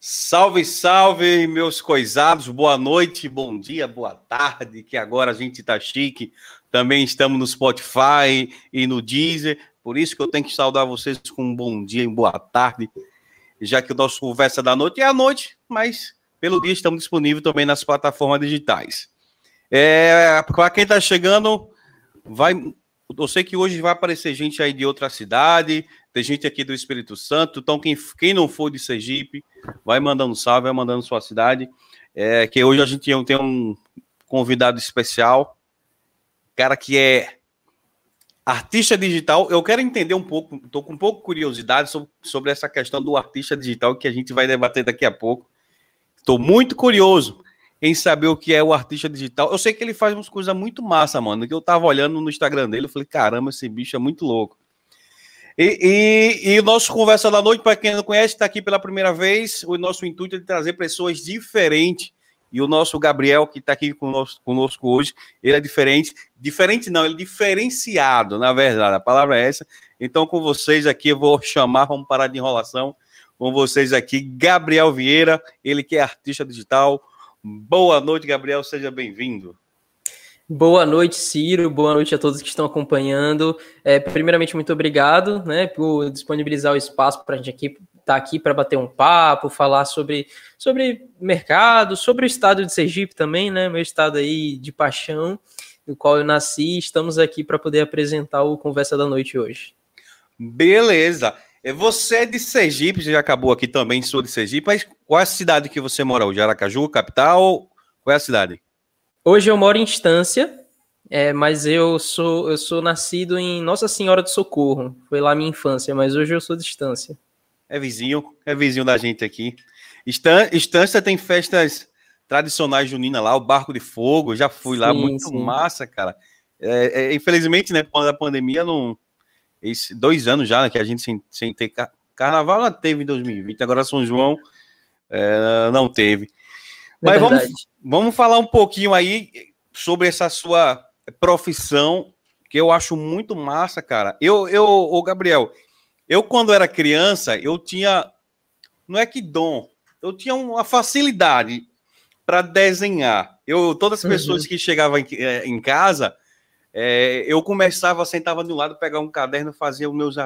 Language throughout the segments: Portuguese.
Salve, salve, meus coisados. Boa noite, bom dia, boa tarde. Que agora a gente tá chique. Também estamos no Spotify e no Deezer. Por isso que eu tenho que saudar vocês com um bom dia e boa tarde. Já que o nosso conversa da noite é à noite, mas pelo dia estamos disponíveis também nas plataformas digitais. É, Para quem está chegando, vai. Eu sei que hoje vai aparecer gente aí de outra cidade, tem gente aqui do Espírito Santo, então quem, quem não for de Sergipe, vai mandando salve, vai mandando sua cidade. É, que hoje a gente tem um convidado especial, cara que é artista digital. Eu quero entender um pouco, estou com um pouco de curiosidade sobre, sobre essa questão do artista digital que a gente vai debater daqui a pouco. Estou muito curioso em saber o que é o artista digital. Eu sei que ele faz umas coisas muito massa, mano. Que eu tava olhando no Instagram dele, eu falei, caramba, esse bicho é muito louco. E, e, e, nosso Conversa da Noite, para quem não conhece, está aqui pela primeira vez. O nosso intuito é de trazer pessoas diferentes. E o nosso Gabriel, que está aqui conosco, conosco, hoje, ele é diferente. Diferente não, ele é diferenciado, na verdade. A palavra é essa. Então, com vocês aqui, eu vou chamar, vamos parar de enrolação. Com vocês aqui, Gabriel Vieira, ele que é artista digital. Boa noite, Gabriel, seja bem-vindo. Boa noite, Ciro. Boa noite a todos que estão acompanhando. É, primeiramente, muito obrigado né, por disponibilizar o espaço para a gente aqui estar tá aqui para bater um papo, falar sobre, sobre mercado, sobre o estado de Sergipe também, né? Meu estado aí de paixão, no qual eu nasci. Estamos aqui para poder apresentar o Conversa da Noite hoje. Beleza. É, você é de Sergipe, você já acabou aqui também, sou de Sergipe, mas qual é a cidade que você mora hoje? Aracaju, capital? Qual é a cidade? Hoje eu moro em Estância, é, mas eu sou eu sou nascido em Nossa Senhora do Socorro. Foi lá minha infância, mas hoje eu sou de Estância. É vizinho, é vizinho da gente aqui. Estância tem festas tradicionais juninas lá, o Barco de Fogo, já fui sim, lá, muito sim. massa, cara. É, é, infelizmente, né, quando a pandemia, não, esse, dois anos já né, que a gente sem, sem ter carnaval, ela teve em 2020, agora São João é, não teve. Mas vamos, vamos falar um pouquinho aí sobre essa sua profissão, que eu acho muito massa, cara. Eu, eu, o Gabriel, eu quando era criança, eu tinha, não é que dom, eu tinha uma facilidade para desenhar. Eu, todas as uhum. pessoas uhum. que chegavam em, eh, em casa, é, eu começava, sentava de um lado, pegava um caderno, fazia os meus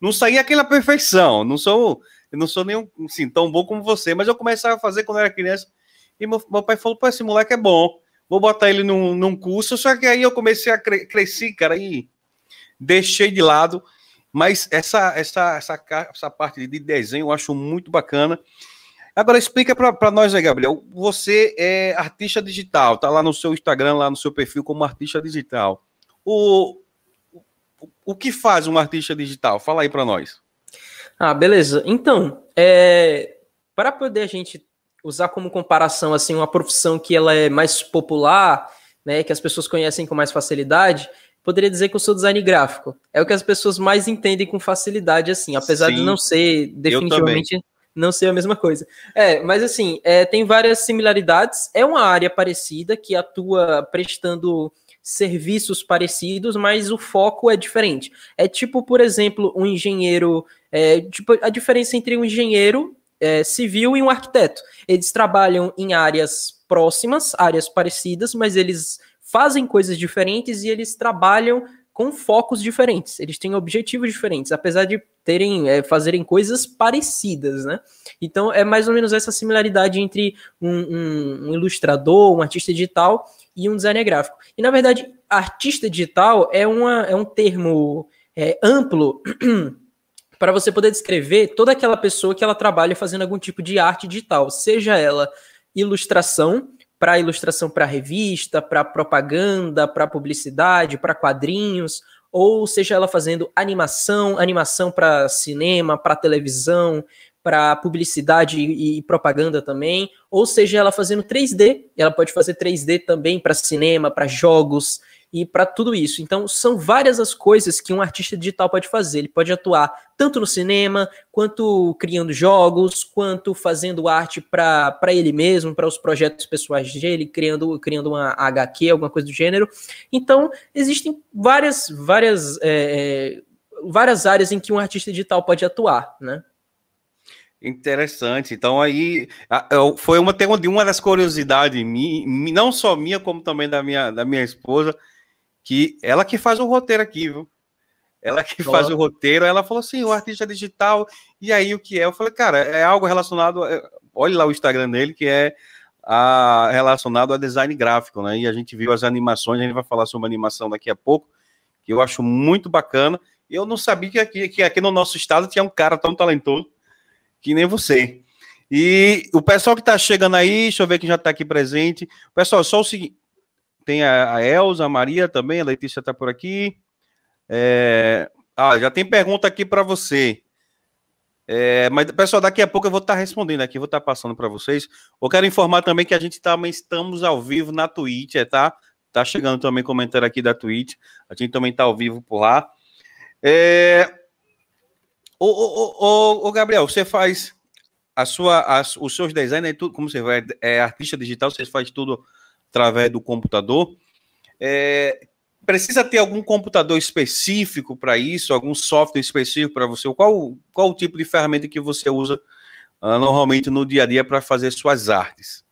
Não saía aquela perfeição, não sou, não sou nem assim, tão bom como você, mas eu começava a fazer quando era criança e meu, meu pai falou: pô, esse moleque é bom, vou botar ele num, num curso. Só que aí eu comecei a cre crescer, cara, e deixei de lado. Mas essa, essa, essa, essa parte de desenho eu acho muito bacana. Agora explica para nós aí, Gabriel. Você é artista digital, tá lá no seu Instagram, lá no seu perfil como artista digital. O, o, que faz um artista digital? Fala aí para nós. Ah, beleza. Então, é, para poder a gente usar como comparação assim uma profissão que ela é mais popular, né, que as pessoas conhecem com mais facilidade, poderia dizer que eu sou design gráfico. É o que as pessoas mais entendem com facilidade assim, apesar Sim, de não ser definitivamente não ser a mesma coisa. É, mas assim, é, tem várias similaridades. É uma área parecida que atua prestando serviços parecidos, mas o foco é diferente. É tipo, por exemplo, um engenheiro. É, tipo, a diferença entre um engenheiro é, civil e um arquiteto. Eles trabalham em áreas próximas, áreas parecidas, mas eles fazem coisas diferentes e eles trabalham com focos diferentes. Eles têm objetivos diferentes, apesar de terem é, fazerem coisas parecidas, né? Então é mais ou menos essa similaridade entre um, um, um ilustrador, um artista digital e um designer gráfico. E na verdade, artista digital é, uma, é um termo é, amplo para você poder descrever toda aquela pessoa que ela trabalha fazendo algum tipo de arte digital, seja ela ilustração, para ilustração para revista, para propaganda, para publicidade, para quadrinhos, ou seja ela fazendo animação, animação para cinema, para televisão, para publicidade e, e, propaganda também, ou seja, ela fazendo 3D, ela pode fazer 3D também para cinema, para jogos e para tudo isso. Então, são várias as coisas que um artista digital pode fazer. Ele pode atuar tanto no cinema, quanto criando jogos, quanto fazendo arte para ele mesmo, para os projetos pessoais dele, criando, criando uma HQ, alguma coisa do gênero. Então, existem várias, várias, é, várias áreas em que um artista digital pode atuar, né? Interessante. Então aí foi uma, uma das curiosidades, não só minha, como também da minha, da minha esposa, que ela que faz o roteiro aqui, viu? Ela que Olá. faz o roteiro, ela falou assim, o artista digital, e aí o que é? Eu falei, cara, é algo relacionado, é, olhe lá o Instagram dele, que é a, relacionado a design gráfico, né? E a gente viu as animações, a gente vai falar sobre animação daqui a pouco, que eu acho muito bacana. Eu não sabia que aqui, que aqui no nosso estado tinha um cara tão talentoso que nem você. E o pessoal que está chegando aí, deixa eu ver quem já está aqui presente. Pessoal, só o seguinte: tem a, a Elza, a Maria também, a Letícia está por aqui. É... Ah, já tem pergunta aqui para você. É, mas, pessoal, daqui a pouco eu vou estar tá respondendo aqui, vou estar tá passando para vocês. Eu quero informar também que a gente também estamos ao vivo na Twitch, é, tá? Tá chegando também comentário aqui da Twitch. A gente também está ao vivo por lá. É... Ô, ô, ô, ô, Gabriel, você faz a sua, as, os seus designs, é tudo, como você vai, é artista digital, você faz tudo através do computador. É, precisa ter algum computador específico para isso, algum software específico para você? Qual, qual o tipo de ferramenta que você usa uh, normalmente no dia a dia para fazer suas artes?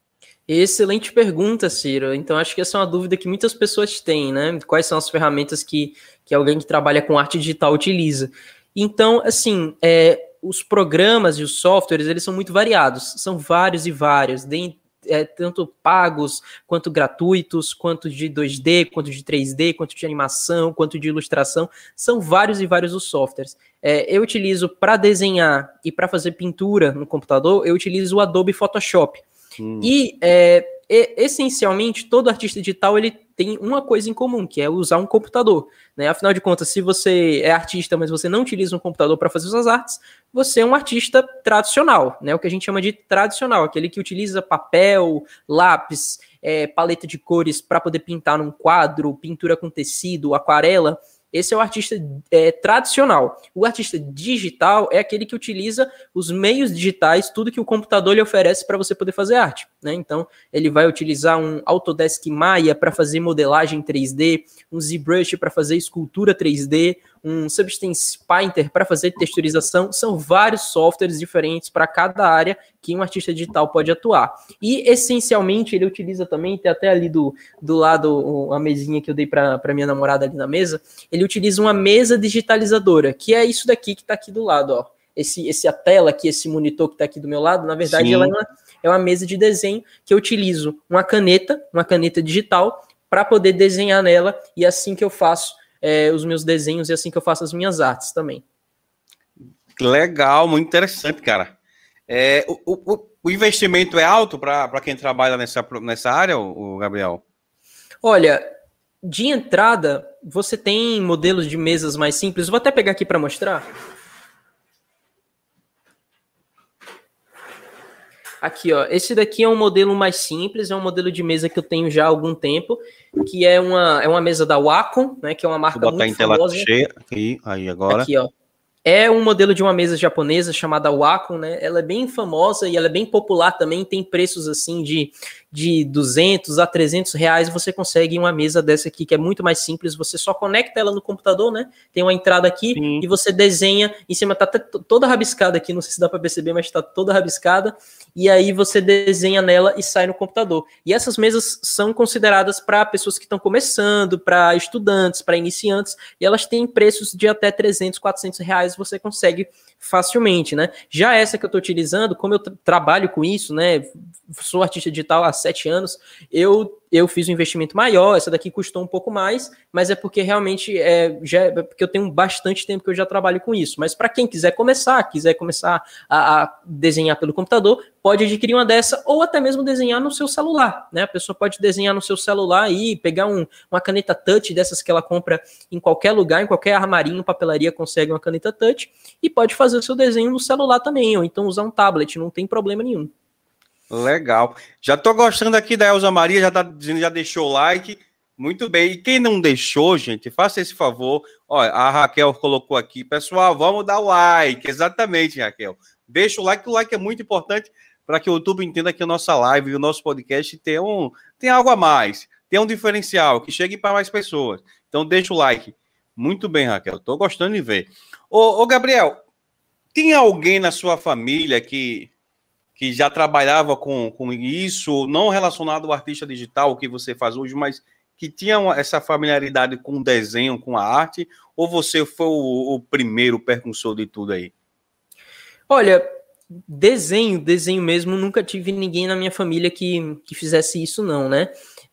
Excelente pergunta, Ciro. Então, acho que essa é uma dúvida que muitas pessoas têm, né? Quais são as ferramentas que, que alguém que trabalha com arte digital utiliza? Então, assim, é, os programas e os softwares, eles são muito variados. São vários e vários. Dentro é, tanto pagos, quanto gratuitos, quanto de 2D, quanto de 3D, quanto de animação, quanto de ilustração. São vários e vários os softwares. É, eu utilizo para desenhar e para fazer pintura no computador, eu utilizo o Adobe Photoshop. Hum. E é, essencialmente todo artista digital ele tem uma coisa em comum, que é usar um computador. Né? Afinal de contas, se você é artista, mas você não utiliza um computador para fazer suas artes, você é um artista tradicional, né? o que a gente chama de tradicional, aquele que utiliza papel, lápis, é, paleta de cores para poder pintar num quadro, pintura com tecido, aquarela. Esse é o artista é, tradicional. O artista digital é aquele que utiliza os meios digitais, tudo que o computador lhe oferece para você poder fazer arte. Né? Então, ele vai utilizar um Autodesk Maya para fazer modelagem 3D, um ZBrush para fazer escultura 3D, um Substance Painter para fazer texturização. São vários softwares diferentes para cada área que um artista digital pode atuar. E, essencialmente, ele utiliza também, tem até ali do, do lado a mesinha que eu dei para minha namorada ali na mesa, ele utiliza uma mesa digitalizadora, que é isso daqui que está aqui do lado, ó. Esse, esse a tela aqui, esse monitor que está aqui do meu lado, na verdade, Sim. ela é uma, é uma mesa de desenho que eu utilizo uma caneta, uma caneta digital, para poder desenhar nela, e assim que eu faço é, os meus desenhos e assim que eu faço as minhas artes também. Legal, muito interessante, cara. É, o, o, o investimento é alto para quem trabalha nessa, nessa área, o Gabriel? Olha, de entrada, você tem modelos de mesas mais simples. Vou até pegar aqui para mostrar. Aqui, ó. Esse daqui é um modelo mais simples, é um modelo de mesa que eu tenho já há algum tempo, que é uma, é uma mesa da Wacom, né? Que é uma marca Vou botar muito em famosa. tela cheia aqui, aí agora. Aqui, ó. É um modelo de uma mesa japonesa chamada Wacom, né? Ela é bem famosa e ela é bem popular também. Tem preços assim de, de 200 a 300 reais. Você consegue uma mesa dessa aqui que é muito mais simples. Você só conecta ela no computador, né? Tem uma entrada aqui Sim. e você desenha. Em cima tá toda rabiscada aqui. Não sei se dá para perceber, mas está toda rabiscada. E aí você desenha nela e sai no computador. E essas mesas são consideradas para pessoas que estão começando, para estudantes, para iniciantes. E elas têm preços de até 300, 400 reais você consegue facilmente, né? Já essa que eu estou utilizando, como eu trabalho com isso, né? Sou artista digital há sete anos, eu eu fiz um investimento maior, essa daqui custou um pouco mais, mas é porque realmente é, já, é porque eu tenho bastante tempo que eu já trabalho com isso. Mas para quem quiser começar, quiser começar a, a, desenhar pelo computador, pode adquirir uma dessa ou até mesmo desenhar no seu celular, né? A pessoa pode desenhar no seu celular e pegar um, uma caneta touch dessas que ela compra em qualquer lugar, em qualquer armarinho, papelaria consegue uma caneta touch e pode fazer o seu desenho no celular também, ou então usar um tablet, não tem problema nenhum. Legal. Já tô gostando aqui da Elza Maria, já tá dizendo, já deixou o like. Muito bem. E quem não deixou, gente, faça esse favor. Olha, a Raquel colocou aqui, pessoal, vamos dar o like. Exatamente, Raquel. Deixa o like, o like é muito importante para que o YouTube entenda que a nossa live e o nosso podcast tem, um, tem algo a mais, tem um diferencial, que chegue para mais pessoas. Então, deixa o like. Muito bem, Raquel. Tô gostando de ver. Ô, ô Gabriel, tem alguém na sua família que que já trabalhava com, com isso, não relacionado ao artista digital, o que você faz hoje, mas que tinha essa familiaridade com o desenho, com a arte, ou você foi o, o primeiro percussor de tudo aí? Olha, desenho, desenho mesmo, nunca tive ninguém na minha família que, que fizesse isso, não, né?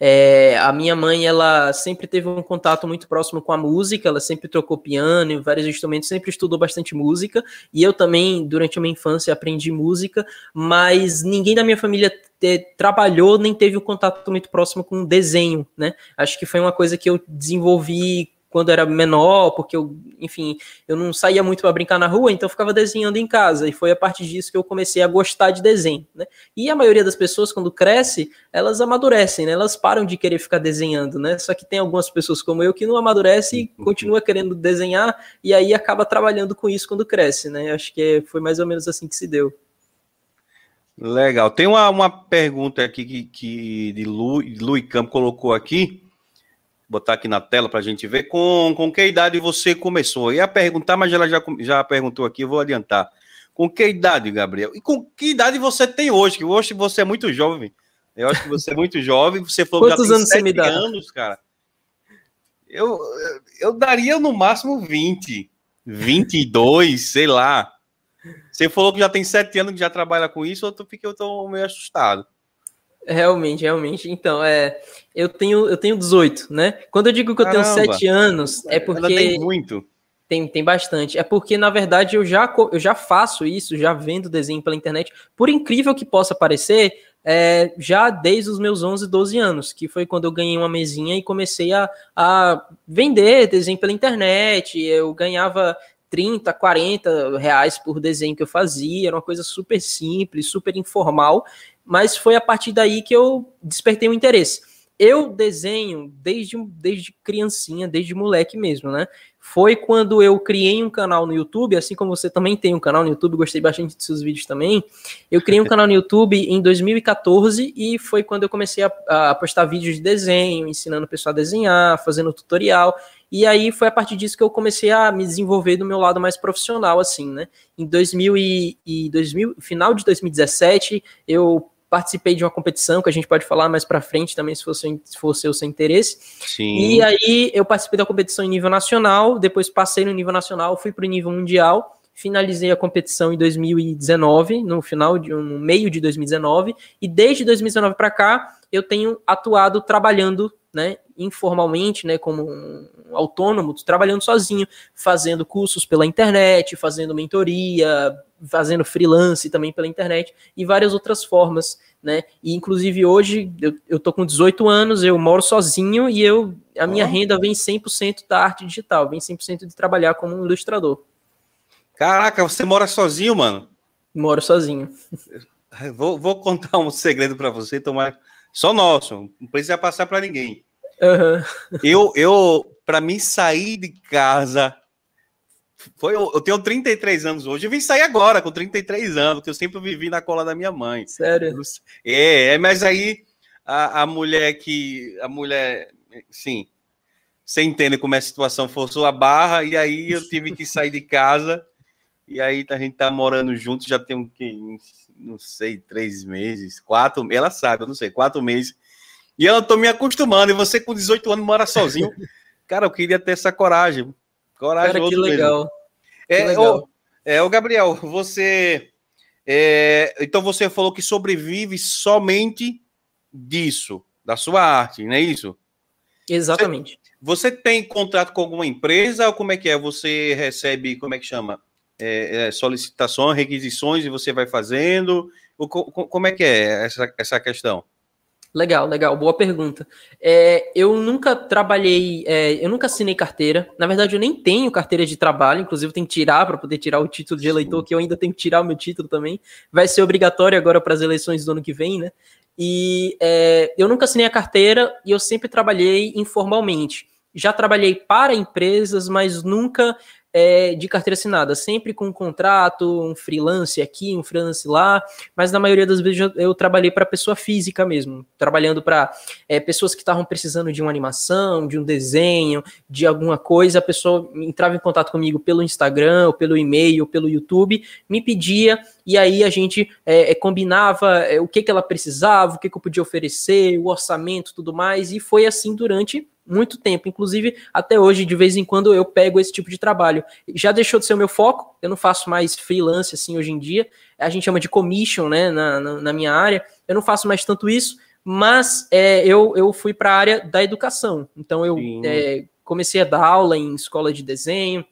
É, a minha mãe, ela sempre teve um contato muito próximo com a música, ela sempre tocou piano e vários instrumentos, sempre estudou bastante música, e eu também, durante a minha infância, aprendi música, mas ninguém da minha família te, trabalhou nem teve um contato muito próximo com desenho, né? Acho que foi uma coisa que eu desenvolvi quando era menor, porque eu, enfim, eu não saía muito para brincar na rua, então eu ficava desenhando em casa, e foi a partir disso que eu comecei a gostar de desenho, né? E a maioria das pessoas, quando cresce, elas amadurecem, né? Elas param de querer ficar desenhando, né? Só que tem algumas pessoas como eu que não amadurece e uhum. continua querendo desenhar, e aí acaba trabalhando com isso quando cresce, né? Acho que foi mais ou menos assim que se deu. Legal. Tem uma, uma pergunta aqui que, que de Lu, Lu Campo colocou aqui, botar aqui na tela para a gente ver, com, com que idade você começou? Eu ia perguntar, mas ela já, já perguntou aqui, eu vou adiantar. Com que idade, Gabriel? E com que idade você tem hoje? Que hoje você é muito jovem. Eu acho que você é muito jovem. Você falou Quantos que anos você me dá? anos, cara. Eu, eu daria no máximo 20, 22, sei lá. Você falou que já tem sete anos que já trabalha com isso, eu fiquei eu tô meio assustado. Realmente, realmente. Então, é, eu tenho eu tenho 18, né? Quando eu digo que eu Caramba. tenho 7 anos, é porque Ela tem muito. Tem, tem bastante. É porque, na verdade, eu já, eu já faço isso, já vendo desenho pela internet. Por incrível que possa parecer, é, já desde os meus 11, 12 anos, que foi quando eu ganhei uma mesinha e comecei a, a vender desenho pela internet. Eu ganhava 30, 40 reais por desenho que eu fazia, era uma coisa super simples, super informal mas foi a partir daí que eu despertei o um interesse. Eu desenho desde, desde criancinha, desde moleque mesmo, né? Foi quando eu criei um canal no YouTube, assim como você também tem um canal no YouTube, gostei bastante dos seus vídeos também. Eu criei um canal no YouTube em 2014 e foi quando eu comecei a, a postar vídeos de desenho, ensinando o pessoal a desenhar, fazendo tutorial. E aí foi a partir disso que eu comecei a me desenvolver do meu lado mais profissional, assim, né? Em 2000 e, e 2000, final de 2017, eu participei de uma competição que a gente pode falar mais para frente também, se fosse, se fosse o seu interesse. Sim. E aí eu participei da competição em nível nacional, depois passei no nível nacional, fui para o nível mundial, finalizei a competição em 2019, no final de no meio de 2019, e desde 2019 para cá eu tenho atuado trabalhando, né, informalmente, né, como um autônomo, trabalhando sozinho, fazendo cursos pela internet, fazendo mentoria, fazendo freelance também pela internet e várias outras formas, né? E inclusive hoje eu, eu tô com 18 anos, eu moro sozinho e eu a minha oh. renda vem 100% da arte digital, vem 100% de trabalhar como um ilustrador. Caraca, você mora sozinho, mano? Moro sozinho. Vou, vou contar um segredo para você, tomar só nosso, não precisa passar para ninguém. Uhum. Eu, eu para mim sair de casa foi, eu tenho 33 anos hoje. Eu vim sair agora com 33 anos, porque eu sempre vivi na cola da minha mãe. Sério? É, é mas aí a, a mulher que. A mulher, sim, você entende como é a situação, forçou a barra, e aí eu tive que sair de casa. E aí a gente tá morando junto, já tem um que, não sei, três meses, quatro, ela sabe, eu não sei, quatro meses. E eu tô me acostumando, e você com 18 anos mora sozinho. Cara, eu queria ter essa coragem. Corajoso Cara, que legal. É, que legal. O, é, o Gabriel, você. É, então você falou que sobrevive somente disso. da sua arte, não é isso? Exatamente. Você, você tem contrato com alguma empresa ou como é que é? Você recebe, como é que chama? É, é, solicitações, requisições e você vai fazendo? Ou, como é que é essa, essa questão? Legal, legal, boa pergunta. É, eu nunca trabalhei, é, eu nunca assinei carteira. Na verdade, eu nem tenho carteira de trabalho, inclusive eu tenho que tirar para poder tirar o título de eleitor, que eu ainda tenho que tirar o meu título também. Vai ser obrigatório agora para as eleições do ano que vem, né? E é, eu nunca assinei a carteira e eu sempre trabalhei informalmente. Já trabalhei para empresas, mas nunca é, de carteira assinada, sempre com um contrato, um freelance aqui, um freelance lá, mas na maioria das vezes eu, eu trabalhei para pessoa física mesmo, trabalhando para é, pessoas que estavam precisando de uma animação, de um desenho, de alguma coisa, a pessoa entrava em contato comigo pelo Instagram, ou pelo e-mail, ou pelo YouTube, me pedia, e aí a gente é, é combinava é, o que, que ela precisava, o que, que eu podia oferecer, o orçamento, tudo mais, e foi assim durante muito tempo. Inclusive, até hoje, de vez em quando, eu pego esse tipo de trabalho. Já deixou de ser o meu foco, eu não faço mais freelance assim hoje em dia. A gente chama de commission, né, na, na, na minha área. Eu não faço mais tanto isso, mas é, eu, eu fui para a área da educação. Então, eu é, comecei a dar aula em escola de desenho,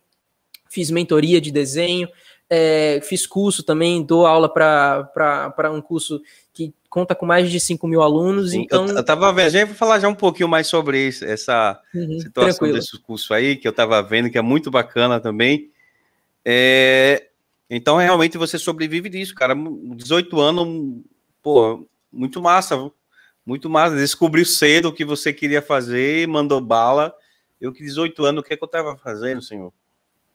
fiz mentoria de desenho, é, fiz curso também, dou aula para um curso que conta com mais de 5 mil alunos. Sim, então... Eu, eu tava vendo, a gente vai falar já um pouquinho mais sobre isso, essa uhum, situação tranquilo. desse curso aí, que eu tava vendo, que é muito bacana também. É, então, realmente, você sobrevive disso, cara. 18 anos, pô, muito massa, muito massa. Descobriu cedo o que você queria fazer, mandou bala. Eu que 18 anos, o que, é que eu tava fazendo, senhor?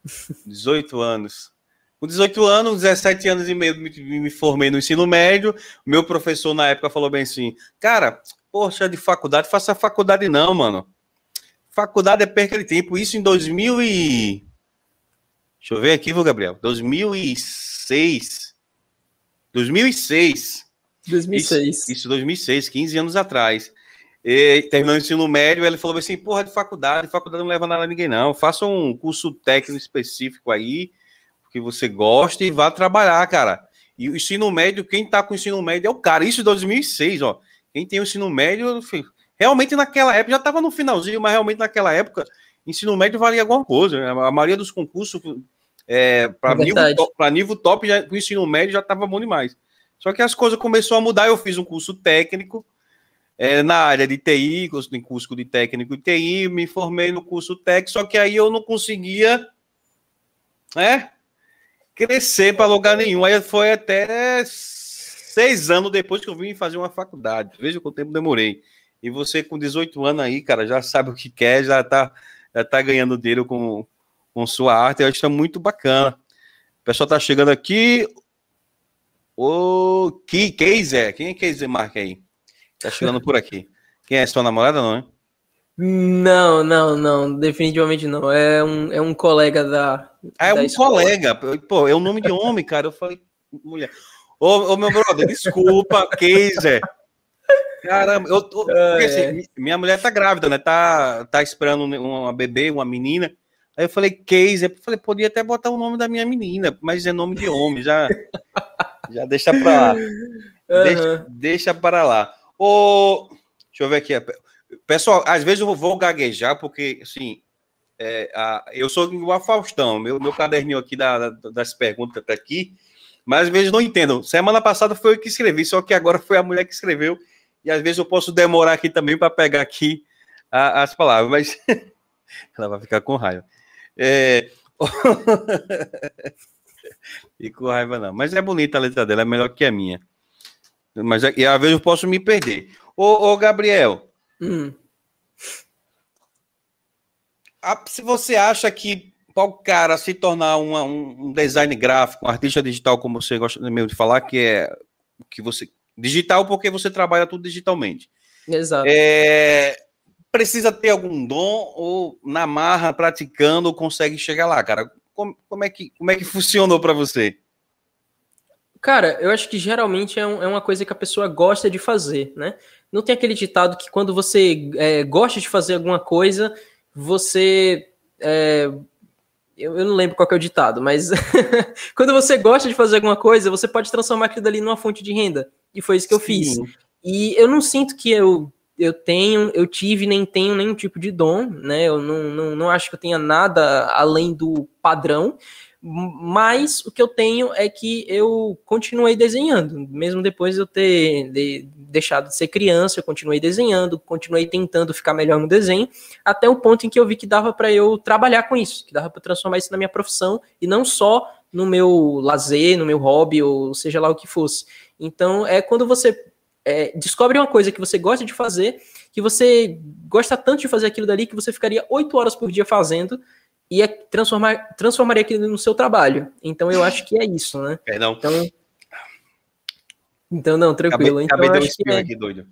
18 anos. Com 18 anos, 17 anos e meio, me, me formei no ensino médio. Meu professor na época falou bem assim: Cara, poxa, de faculdade, faça faculdade não, mano. Faculdade é perca de tempo. Isso em 2000 e. Deixa eu ver aqui, viu, Gabriel? 2006. 2006. 2006. Isso, isso 2006, 15 anos atrás. E, terminando o ensino médio, ele falou assim: porra, de faculdade, faculdade não leva nada a ninguém, não. Faça um curso técnico específico aí que você gosta e vá trabalhar, cara. E o ensino médio, quem tá com o ensino médio é o cara. Isso em 2006, ó. Quem tem o ensino médio, realmente naquela época, já tava no finalzinho, mas realmente naquela época, ensino médio valia alguma coisa. Né? A maioria dos concursos, é, para é nível, top, nível top, já, o ensino médio já tava bom demais. Só que as coisas começaram a mudar. Eu fiz um curso técnico é, na área de TI, de curso de técnico de TI, me formei no curso técnico, só que aí eu não conseguia, né? Crescer para lugar nenhum. Aí foi até seis anos depois que eu vim fazer uma faculdade. Veja quanto tempo demorei. E você com 18 anos aí, cara, já sabe o que quer, já tá, já tá ganhando dinheiro com, com sua arte. Eu acho que é muito bacana. O pessoal tá chegando aqui. O que Keiser? Quem é Keiser Marca aí? Tá chegando por aqui. Quem é sua namorada, não é? Não, não, não, definitivamente não. É um, é um colega da. É da um escola. colega. Pô, é o um nome de homem, cara. Eu falei, mulher. Ô, ô meu brother, desculpa, Keiser. Caramba, eu tô. Ah, assim, é. Minha mulher tá grávida, né? Tá, tá esperando uma bebê, uma menina. Aí eu falei, Keiser. Eu falei, podia até botar o nome da minha menina, mas é nome de homem, já. já deixa pra lá. Uhum. Deixa, deixa para lá. Ô, deixa eu ver aqui. Pessoal, às vezes eu vou gaguejar, porque, assim, é, a, eu sou igual a Faustão, meu, meu caderninho aqui da, das perguntas tá aqui, mas às vezes não entendo. Semana passada foi eu que escrevi, só que agora foi a mulher que escreveu, e às vezes eu posso demorar aqui também para pegar aqui a, as palavras, mas ela vai ficar com raiva. É... e com raiva não, mas é bonita a letra dela, é melhor que a minha. Mas e às vezes eu posso me perder. Ô, ô Gabriel, Hum. se você acha que o cara se tornar uma, um design gráfico, um artista digital, como você gosta mesmo de falar, que é que você digital porque você trabalha tudo digitalmente. Exato. É, precisa ter algum dom ou na marra praticando consegue chegar lá, cara? Como, como é que como é que funcionou para você? Cara, eu acho que geralmente é, um, é, uma coisa que a pessoa gosta de fazer, né? Não tem aquele ditado que quando você é, gosta de fazer alguma coisa, você. É, eu, eu, não lembro qual é o ditado, mas quando você gosta de fazer alguma coisa, você pode transformar aquilo ali numa fonte de renda. E foi isso que eu Sim. fiz. E eu não sinto que eu eu tenho, eu tive, nem tenho nenhum tipo de dom, né? Eu não, não, não acho que eu tenha nada além do padrão, mas o que eu tenho é que eu continuei desenhando, mesmo depois de eu ter de, deixado de ser criança, eu continuei desenhando, continuei tentando ficar melhor no desenho, até o ponto em que eu vi que dava para eu trabalhar com isso, que dava para transformar isso na minha profissão e não só no meu lazer, no meu hobby, ou seja lá o que fosse. Então, é quando você é, descobre uma coisa que você gosta de fazer, que você gosta tanto de fazer aquilo dali, que você ficaria oito horas por dia fazendo, e é transformar, transformaria aquilo no seu trabalho. Então eu acho que é isso, né? Perdão. Então, então não, tranquilo. Acabei, então, acabei eu, acho que é, aqui, doido.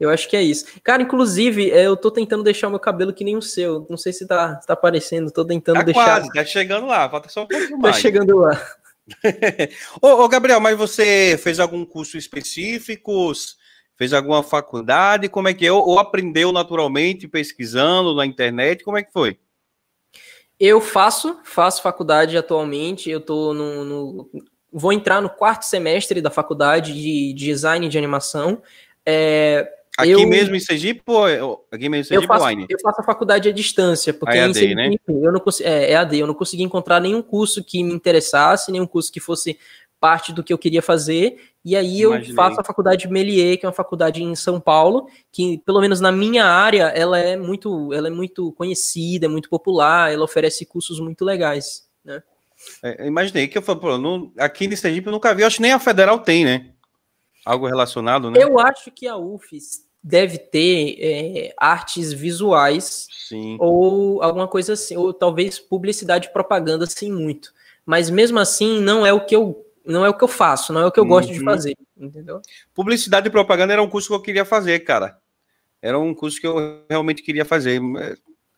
eu acho que é isso. Cara, inclusive, é, eu tô tentando deixar o meu cabelo que nem o seu. Não sei se tá, tá aparecendo, tô tentando tá deixar. Quase, tá chegando lá, falta só um pouquinho mais. Tá chegando lá. ô, ô, Gabriel, mas você fez algum curso específico? Fez alguma faculdade? Como é que é? Ou aprendeu naturalmente, pesquisando na internet? Como é que foi? Eu faço, faço faculdade atualmente. Eu tô no, no vou entrar no quarto semestre da faculdade de, design de animação. É, aqui eu, mesmo em Sergipe ou aqui mesmo em Sergipe eu faço, eu faço a faculdade à distância, porque EAD, em Sergipe, né? eu não consegui, é, EAD, eu não consegui encontrar nenhum curso que me interessasse, nenhum curso que fosse parte do que eu queria fazer. E aí eu Imaginei. faço a faculdade Melier, que é uma faculdade em São Paulo, que pelo menos na minha área ela é muito, ela é muito conhecida, é muito popular, ela oferece cursos muito legais, né? É, imaginei que eu falei, aqui em Sergipe eu nunca vi, acho que nem a Federal tem, né? Algo relacionado, né? Eu acho que a UFES deve ter é, artes visuais Sim. ou alguma coisa assim, ou talvez publicidade e propaganda assim muito. Mas mesmo assim não é o que eu não é o que eu faço, não é o que eu gosto de uhum. fazer, entendeu? Publicidade e propaganda era um curso que eu queria fazer, cara. Era um curso que eu realmente queria fazer.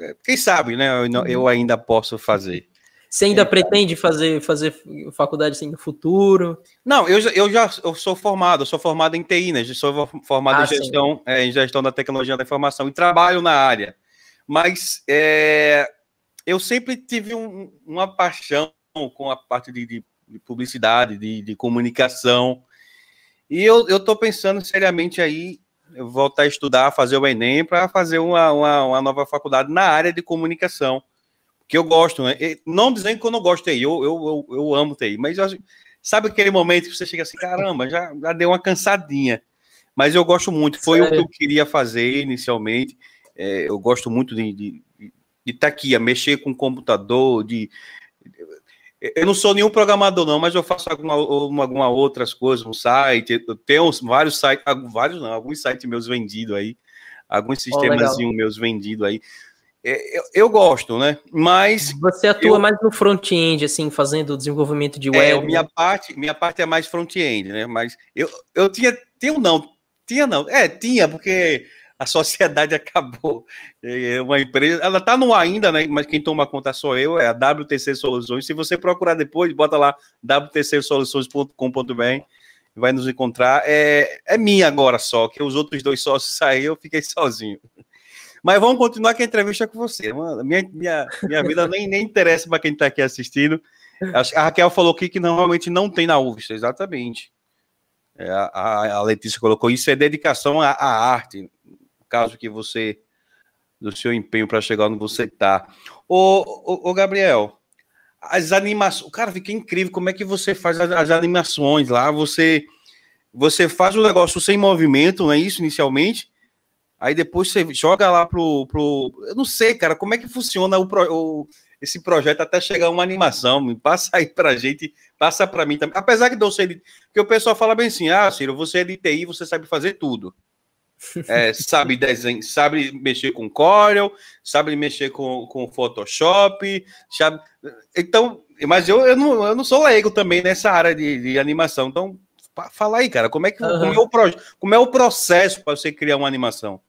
É, quem sabe, né? Eu, eu ainda posso fazer. Você ainda é, pretende fazer, fazer faculdade assim, no futuro? Não, eu, eu já eu sou formado, eu sou formado em TI, né? Sou formado ah, em, gestão, é, em gestão da tecnologia da informação e trabalho na área. Mas é, eu sempre tive um, uma paixão com a parte de, de de publicidade, de, de comunicação. E eu estou pensando seriamente aí voltar a estudar, fazer o Enem para fazer uma, uma, uma, nova faculdade na área de comunicação. Que eu gosto, né? Não dizendo que eu não gosto de TI, eu, eu, eu, eu amo TI, mas eu, sabe aquele momento que você chega assim, caramba, já, já deu uma cansadinha. Mas eu gosto muito, foi Sério? o que eu queria fazer inicialmente. É, eu gosto muito de, de, de estar tá aqui, a mexer com o computador, de eu não sou nenhum programador, não, mas eu faço alguma, alguma outras coisas, um site. Eu tenho vários sites, vários não, alguns sites meus vendidos aí, alguns sistemas oh, meus vendidos aí. É, eu, eu, gosto, né? Mas. Você atua eu, mais no front-end, assim, fazendo desenvolvimento de é, web. É, minha parte, minha parte é mais front-end, né? Mas eu, eu tinha, tenho não, tinha não, é, tinha, porque a sociedade acabou. É uma empresa, ela está no ainda, né? Mas quem toma conta sou eu, é a WTC Soluções. Se você procurar depois, bota lá wtcsoluções.com.br, vai nos encontrar. É, é minha agora só, que os outros dois sócios saíram, eu fiquei sozinho. Mas vamos continuar com a entrevista com você. Mano, minha, minha, minha vida nem, nem interessa para quem está aqui assistindo. A Raquel falou aqui que normalmente não tem na UFS, exatamente. É, a, a, Letícia colocou isso é dedicação à, à arte caso que você do seu empenho para chegar onde você está. Ô, ô, ô, Gabriel, as animações, cara, fica incrível como é que você faz as, as, animações lá, você você faz o negócio sem movimento, não é isso inicialmente? Aí depois você joga lá pro, pro eu não sei, cara, como é que funciona o, o esse projeto até chegar uma animação, me passa aí pra gente, passa para mim também. Apesar que não sei, porque o pessoal fala bem assim: "Ah, Ciro, você é de TI, você sabe fazer tudo" é, sabe desenho, sabe mexer com Corel, sabe mexer com, com Photoshop, sabe... então, mas eu, eu, não, eu não sou leigo também nessa área de, de animação, então fala aí, cara, como é que uhum. como, é o pro, como é o processo para você criar uma animação?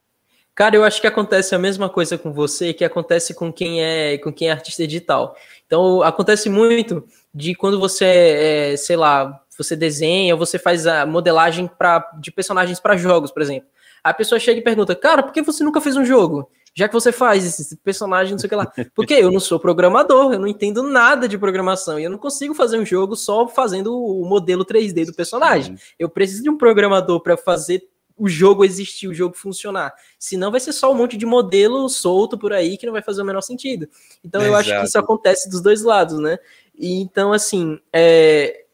Cara, eu acho que acontece a mesma coisa com você que acontece com quem é com quem é artista digital. Então, acontece muito de quando você, é, sei lá, você desenha você faz a modelagem pra, de personagens para jogos, por exemplo. A pessoa chega e pergunta, cara, por que você nunca fez um jogo? Já que você faz esse personagem, não sei o que lá. Porque eu não sou programador, eu não entendo nada de programação e eu não consigo fazer um jogo só fazendo o modelo 3D do personagem. Eu preciso de um programador para fazer o jogo existir, o jogo funcionar. Senão vai ser só um monte de modelo solto por aí que não vai fazer o menor sentido. Então Exato. eu acho que isso acontece dos dois lados, né? E, então, assim, é,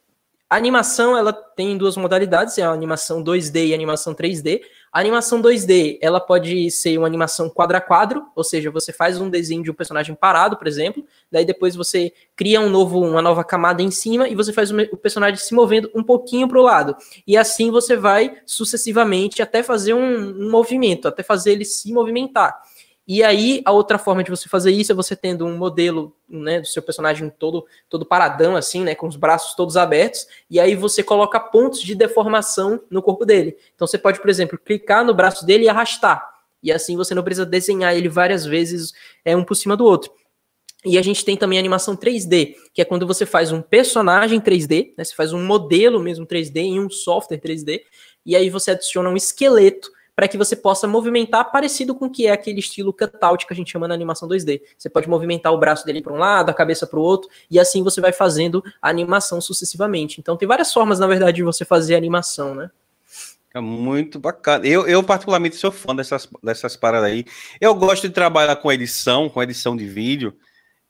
a animação ela tem duas modalidades, é a animação 2D e a animação 3D. A animação 2D, ela pode ser uma animação quadro a quadro, ou seja, você faz um desenho de um personagem parado, por exemplo, daí depois você cria um novo, uma nova camada em cima e você faz o personagem se movendo um pouquinho para o lado. E assim você vai sucessivamente até fazer um, um movimento, até fazer ele se movimentar. E aí, a outra forma de você fazer isso é você tendo um modelo né, do seu personagem todo, todo paradão, assim, né, com os braços todos abertos, e aí você coloca pontos de deformação no corpo dele. Então você pode, por exemplo, clicar no braço dele e arrastar. E assim você não precisa desenhar ele várias vezes é, um por cima do outro. E a gente tem também a animação 3D, que é quando você faz um personagem 3D, né, você faz um modelo mesmo 3D em um software 3D, e aí você adiciona um esqueleto para que você possa movimentar parecido com o que é aquele estilo cutout que a gente chama na animação 2D. Você pode movimentar o braço dele para um lado, a cabeça para o outro, e assim você vai fazendo a animação sucessivamente. Então tem várias formas, na verdade, de você fazer animação, né? É muito bacana. Eu, eu, particularmente, sou fã dessas, dessas paradas aí. Eu gosto de trabalhar com edição, com edição de vídeo.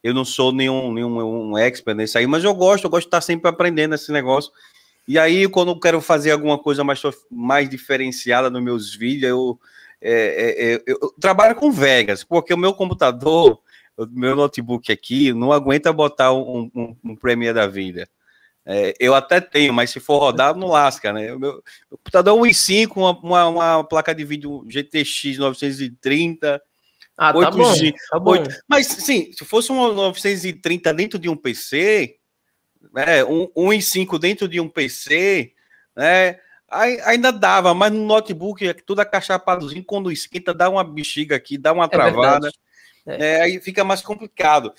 Eu não sou nenhum, nenhum um expert nisso aí, mas eu gosto, eu gosto de estar sempre aprendendo esse negócio. E aí, quando eu quero fazer alguma coisa mais, mais diferenciada nos meus vídeos, eu, é, é, é, eu, eu trabalho com Vegas, porque o meu computador, o meu notebook aqui, não aguenta botar um, um, um Premiere da vida. É, eu até tenho, mas se for rodar, não lasca, né? O meu, meu computador é um i5, uma, uma, uma, placa de vídeo GTX 930. Ah, 8G, tá bom, tá bom. 8, mas, sim, se fosse um 930 dentro de um PC, né, um, um em cinco dentro de um PC, né, ainda dava, mas no notebook é tudo acachapadozinho, quando esquenta, dá uma bexiga aqui, dá uma é travada, é é. aí fica mais complicado.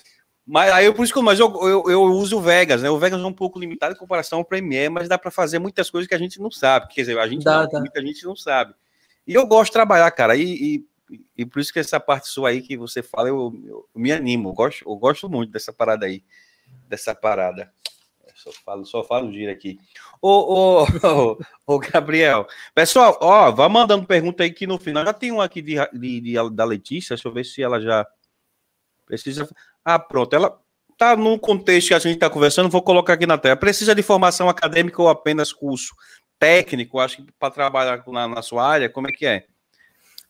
Mas aí por isso que mas eu, eu, eu, uso o Vegas, né? O Vegas é um pouco limitado em comparação ao Premiere, mas dá para fazer muitas coisas que a gente não sabe. Quer dizer, a gente dá, não, muita gente não sabe. E eu gosto de trabalhar, cara. E, e, e, por isso que essa parte sua aí que você fala, eu, eu, eu me animo. Eu gosto, eu gosto muito dessa parada aí. Dessa parada. Só falo, só falo giro aqui. Ô, ô, ô, ô, Gabriel. Pessoal, ó, vá mandando pergunta aí que no final já tem um aqui de, de, de, da Letícia. Deixa eu ver se ela já precisa. Ah, pronto. Ela tá no contexto que a gente está conversando, vou colocar aqui na tela. Precisa de formação acadêmica ou apenas curso técnico? Acho que para trabalhar na, na, sua área, como é que é?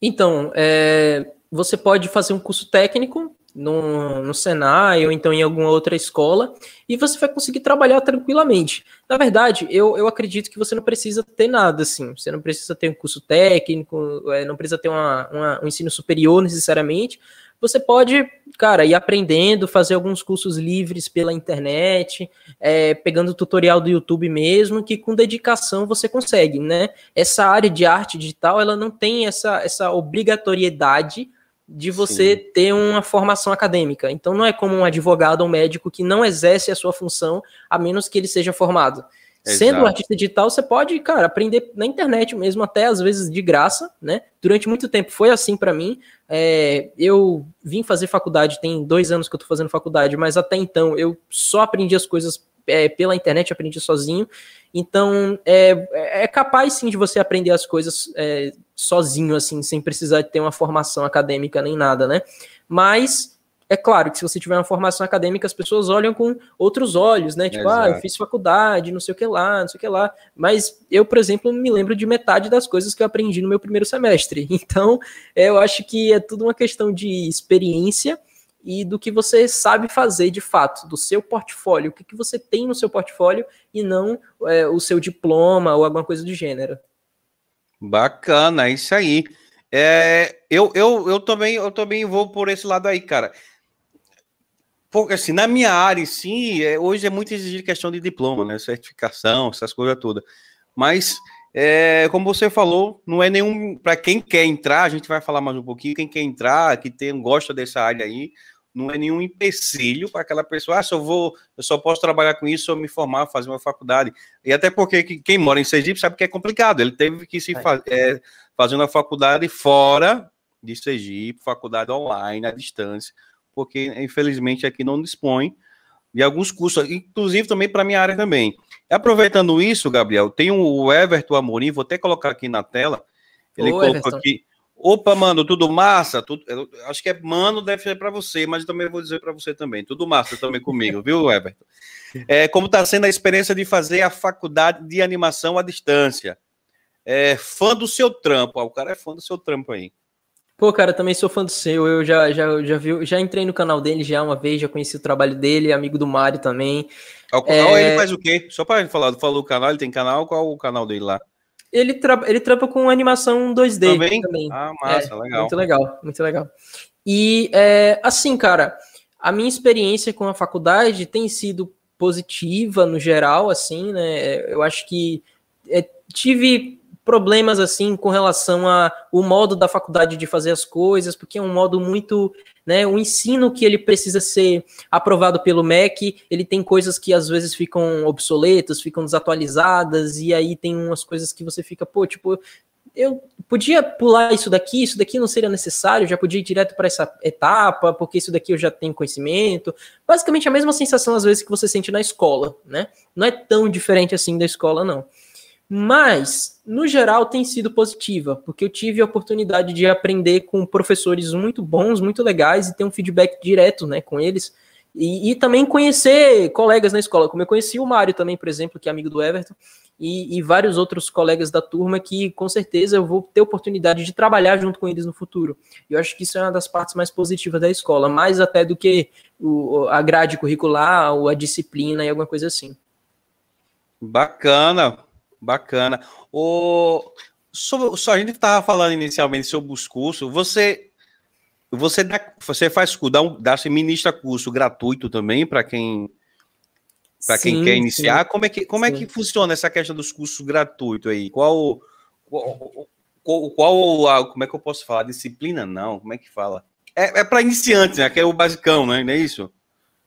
Então, é, você pode fazer um curso técnico no, no Senai ou então em alguma outra escola e você vai conseguir trabalhar tranquilamente. Na verdade, eu, eu acredito que você não precisa ter nada assim. Você não precisa ter um curso técnico, é, não precisa ter uma, uma, um ensino superior necessariamente. Você pode, cara, ir aprendendo, fazer alguns cursos livres pela internet, é, pegando tutorial do YouTube mesmo, que com dedicação você consegue, né? Essa área de arte digital, ela não tem essa, essa obrigatoriedade de você Sim. ter uma formação acadêmica. Então não é como um advogado ou um médico que não exerce a sua função a menos que ele seja formado. Exato. Sendo um artista digital, você pode, cara, aprender na internet mesmo, até às vezes de graça, né? Durante muito tempo foi assim para mim. É, eu vim fazer faculdade, tem dois anos que eu tô fazendo faculdade, mas até então eu só aprendi as coisas é, pela internet, aprendi sozinho. Então, é, é capaz sim de você aprender as coisas é, sozinho, assim, sem precisar ter uma formação acadêmica nem nada, né? Mas é claro que se você tiver uma formação acadêmica, as pessoas olham com outros olhos, né? Tipo, Exato. ah, eu fiz faculdade, não sei o que lá, não sei o que lá. Mas eu, por exemplo, me lembro de metade das coisas que eu aprendi no meu primeiro semestre. Então, eu acho que é tudo uma questão de experiência e do que você sabe fazer de fato, do seu portfólio, o que, que você tem no seu portfólio e não é, o seu diploma ou alguma coisa do gênero. Bacana, é isso aí. É, eu, eu, eu, também, eu também vou por esse lado aí, cara. Porque, assim, na minha área, sim, é, hoje é muito exigir questão de diploma, né? Certificação, essas coisas todas. Mas, é, como você falou, não é nenhum. Para quem quer entrar, a gente vai falar mais um pouquinho. Quem quer entrar, que tem, gosta dessa área aí, não é nenhum empecilho para aquela pessoa, ah, se eu vou, eu só posso trabalhar com isso se eu me formar, fazer uma faculdade. E até porque quem mora em Sergipe sabe que é complicado, ele teve que se fa é, fazer uma faculdade fora de Sergipe, faculdade online, à distância, porque infelizmente aqui não dispõe de alguns cursos, inclusive também para minha área também. Aproveitando isso, Gabriel, tem o Everton Amorim, vou até colocar aqui na tela, Ele Ô, colocou Everton. aqui. Opa, mano, tudo massa? Tudo, acho que é mano, deve ser para você, mas também vou dizer para você também. Tudo massa também comigo, viu, Everton? É, como está sendo a experiência de fazer a faculdade de animação à distância? É, fã do seu trampo. Ah, o cara é fã do seu trampo aí. Pô, cara, também sou fã do seu. Eu já, já, já, vi, já entrei no canal dele já uma vez, já conheci o trabalho dele, amigo do Mário também. O canal é... ele faz o quê? Só para falar, falou o canal, ele tem canal, qual o canal dele lá? Ele, tra ele trampa com animação 2D também. também. Ah, massa, é, legal. Muito legal, muito legal. E, é, assim, cara, a minha experiência com a faculdade tem sido positiva no geral, assim, né? Eu acho que é, tive problemas assim com relação a o modo da faculdade de fazer as coisas, porque é um modo muito, né, o ensino que ele precisa ser aprovado pelo MEC, ele tem coisas que às vezes ficam obsoletas, ficam desatualizadas e aí tem umas coisas que você fica, pô, tipo, eu podia pular isso daqui, isso daqui não seria necessário, já podia ir direto para essa etapa, porque isso daqui eu já tenho conhecimento. Basicamente a mesma sensação às vezes que você sente na escola, né? Não é tão diferente assim da escola não. Mas, no geral, tem sido positiva, porque eu tive a oportunidade de aprender com professores muito bons, muito legais, e ter um feedback direto né, com eles. E, e também conhecer colegas na escola, como eu conheci o Mário também, por exemplo, que é amigo do Everton, e, e, vários outros colegas da turma que com certeza eu vou ter oportunidade de trabalhar junto com eles no futuro. Eu acho que isso é uma das partes mais positivas da escola, mais até do que o, a grade curricular ou a disciplina e alguma coisa assim. Bacana, Bacana. O, sobre, só a gente estava falando inicialmente sobre os cursos. Você você dá, você faz dá, um, dá se ministra curso gratuito também para quem para quem quer iniciar. Sim. Como é que como sim. é que funciona essa questão dos cursos gratuitos aí? Qual qual, qual, qual a, como é que eu posso falar? Disciplina não? Como é que fala? É, é para iniciantes, né? Que é o basicão, né? Não é isso?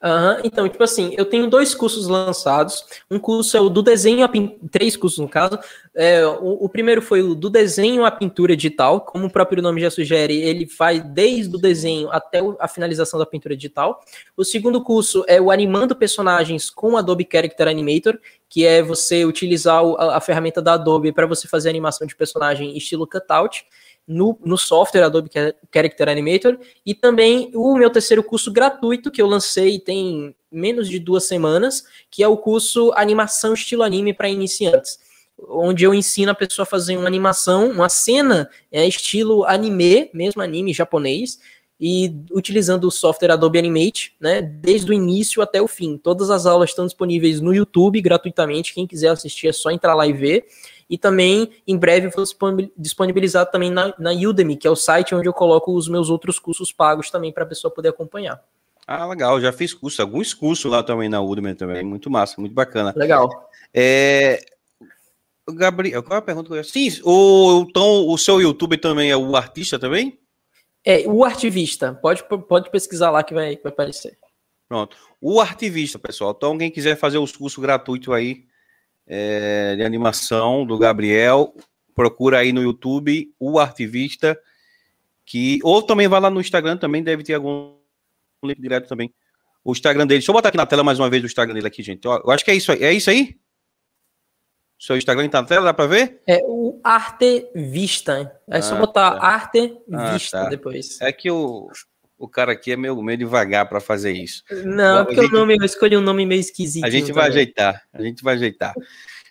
Uhum, então, tipo assim, eu tenho dois cursos lançados. Um curso é o do desenho a três cursos no caso. É, o, o, primeiro foi o do desenho à pintura digital, como o próprio nome já sugere, ele faz desde o desenho até a finalização da pintura digital. O segundo curso é o animando personagens com Adobe Character Animator, que é você utilizar a, a ferramenta da Adobe para você fazer animação de personagem estilo cutout no, no software Adobe Character Animator e também o meu terceiro curso gratuito que eu lancei tem menos de duas semanas, que é o curso Animação Estilo Anime para Iniciantes, onde eu ensino a pessoa a fazer uma animação, uma cena é, estilo anime, mesmo anime japonês, e utilizando o software Adobe Animate, né, desde o início até o fim. Todas as aulas estão disponíveis no YouTube gratuitamente, quem quiser assistir é só entrar lá e ver. E também, em breve, vou disponibilizar também na, na Udemy, que é o site onde eu coloco os meus outros cursos pagos também para a pessoa poder acompanhar. Ah, legal, já fiz curso, alguns cursos lá também na Udemy também, muito massa, muito bacana. Legal. É, Gabriel, qual é a pergunta? Sim, o, então o seu YouTube também é o artista também? É, o artivista, pode, pode pesquisar lá que vai, vai aparecer. Pronto, o artivista, pessoal, então quem quiser fazer os cursos gratuitos aí, é, de animação do Gabriel. Procura aí no YouTube o Artivista, que ou também vai lá no Instagram, também deve ter algum link direto também. O Instagram dele. Deixa eu botar aqui na tela mais uma vez o Instagram dele aqui, gente. Eu acho que é isso aí. É isso aí? Seu Instagram está na tela, dá para ver? É o Artevista. É ah, só botar tá. Artevista ah, tá. depois. É que o, o cara aqui é meio, meio devagar para fazer isso. Não, porque gente, o nome, eu escolhi um nome meio esquisito. A gente vai também. ajeitar, a gente vai ajeitar.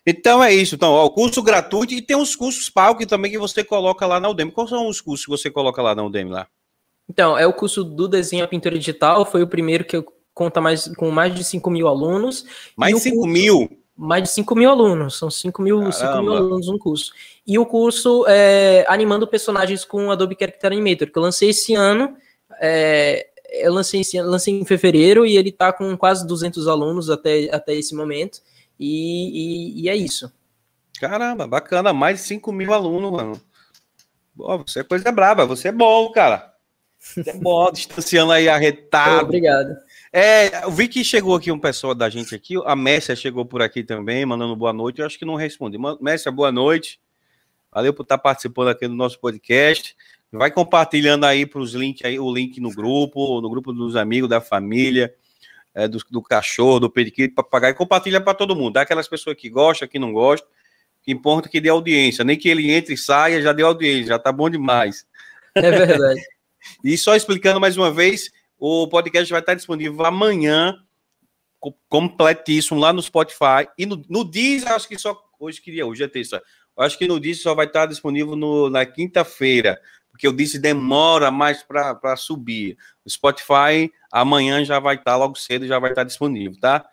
Então é isso. Então, ó, o curso gratuito e tem os cursos pagos também que você coloca lá na Udemy. Quais são os cursos que você coloca lá na Udemy lá? Então, é o curso do desenho à pintura digital, foi o primeiro que eu conta mais com mais de 5 mil alunos. Mais de 5 mil? Mais de 5 mil alunos, são 5 mil, 5 mil alunos no curso. E o curso é, animando personagens com Adobe Character Animator, que eu lancei esse ano, é, eu lancei, lancei em fevereiro e ele está com quase 200 alunos até, até esse momento. E, e, e, é isso. Caramba, bacana. Mais de 5 mil alunos, mano. Pô, você é coisa braba. Você é bom, cara. Você é bom, distanciando aí arretado. Obrigado. É, eu vi que chegou aqui um pessoal da gente aqui. A Messia chegou por aqui também, mandando boa noite. Eu acho que não respondi. Messia, boa noite. Valeu por estar participando aqui do nosso podcast. Vai compartilhando aí para os links aí, o link no grupo, no grupo dos amigos, da família, é, do, do, cachorro, do periquito, papagaio, compartilha para todo mundo. Dá aquelas pessoas que gostam, que não gostam. que importa é que dê audiência. Nem que ele entre e saia, já deu audiência, já tá bom demais. É verdade. e só explicando mais uma vez, o podcast vai estar disponível amanhã, completíssimo, lá no Spotify. E no, no Deezer, acho que só. Hoje queria, hoje é terça. Acho que no Deezer só vai estar disponível no, na quinta-feira, porque o Deezer demora mais para subir. O Spotify amanhã já vai estar, logo cedo, já vai estar disponível, tá?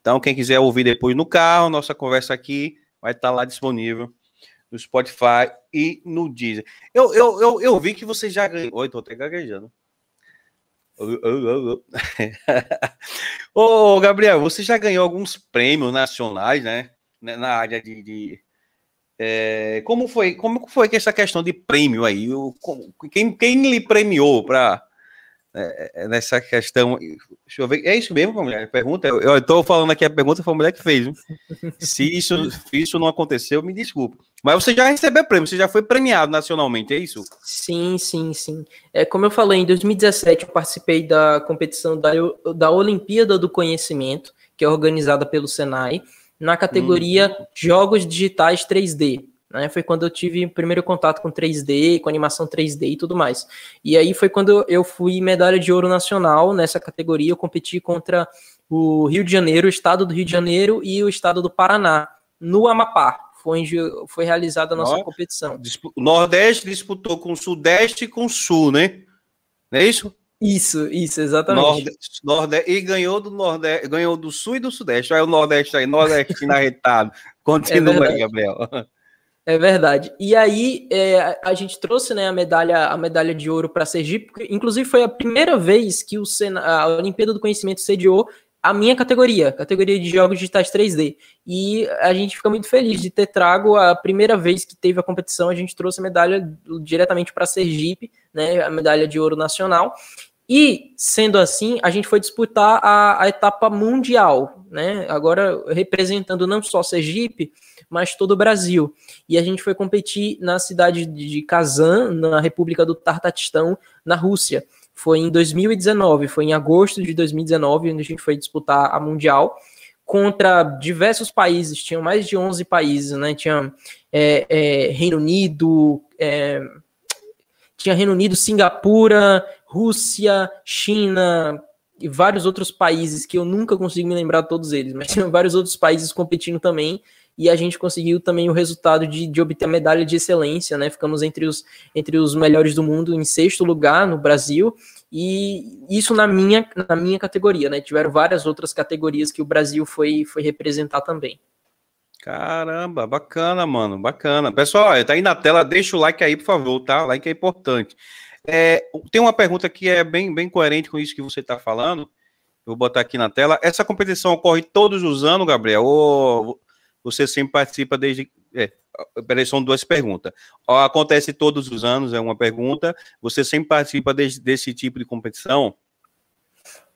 Então, quem quiser ouvir depois no carro, nossa conversa aqui vai estar lá disponível no Spotify e no Deezer. Eu, eu, eu, eu vi que você já ganhou. Oi, tô até gaguejando. Ô, Gabriel, você já ganhou alguns prêmios nacionais, né? Na área de. de é, como foi? Como foi que essa questão de prêmio aí? O, quem, quem lhe premiou para é, é, nessa questão. Deixa eu ver. É isso mesmo, mulher? Pergunta. Eu estou falando aqui a pergunta foi a mulher que fez. Se isso, se isso não aconteceu, me desculpe. Mas você já recebeu prêmio, você já foi premiado nacionalmente, é isso? Sim, sim, sim. É, como eu falei, em 2017 eu participei da competição da, da Olimpíada do Conhecimento, que é organizada pelo Senai, na categoria hum. Jogos Digitais 3D. Né? Foi quando eu tive o primeiro contato com 3D, com animação 3D e tudo mais. E aí foi quando eu fui medalha de ouro nacional nessa categoria. Eu competi contra o Rio de Janeiro, o estado do Rio de Janeiro e o estado do Paraná, no Amapá. Foi, foi realizada a nossa competição. O Nordeste disputou com o Sudeste e com o Sul, né? Não é isso? Isso, isso, exatamente. Nordeste, Nordeste, e ganhou do Nordeste, ganhou do Sul e do Sudeste. Aí o Nordeste aí, Nordeste arretado. Continua é aí, Gabriel. É verdade. E aí é, a gente trouxe né, a medalha a medalha de ouro para Sergipe, porque, inclusive foi a primeira vez que o Sena, a Olimpíada do Conhecimento sediou a minha categoria, categoria de jogos digitais 3D. E a gente fica muito feliz de ter trago a primeira vez que teve a competição, a gente trouxe a medalha diretamente para Sergipe, né, a medalha de ouro nacional. E, sendo assim, a gente foi disputar a, a etapa mundial, né? Agora representando não só Sergipe, mas todo o Brasil. E a gente foi competir na cidade de Kazan, na República do Tartatistão, na Rússia. Foi em 2019, foi em agosto de 2019, onde a gente foi disputar a Mundial contra diversos países, tinham mais de 11 países, né? Tinha é, é, Reino Unido, é, tinha Reino Unido, Singapura, Rússia, China e vários outros países que eu nunca consigo me lembrar todos eles, mas tinha vários outros países competindo também e a gente conseguiu também o resultado de, de obter a medalha de excelência, né? Ficamos entre os, entre os melhores do mundo em sexto lugar no Brasil e isso na minha, na minha categoria, né? Tiveram várias outras categorias que o Brasil foi, foi representar também. Caramba, bacana, mano, bacana. Pessoal, tá aí na tela, deixa o like aí, por favor, tá? O like é importante. É, tem uma pergunta que é bem, bem coerente com isso que você está falando. Vou botar aqui na tela. Essa competição ocorre todos os anos, Gabriel? Ou você sempre participa desde. É, peraí, são duas perguntas. Acontece todos os anos, é uma pergunta. Você sempre participa desse, tipo de competição?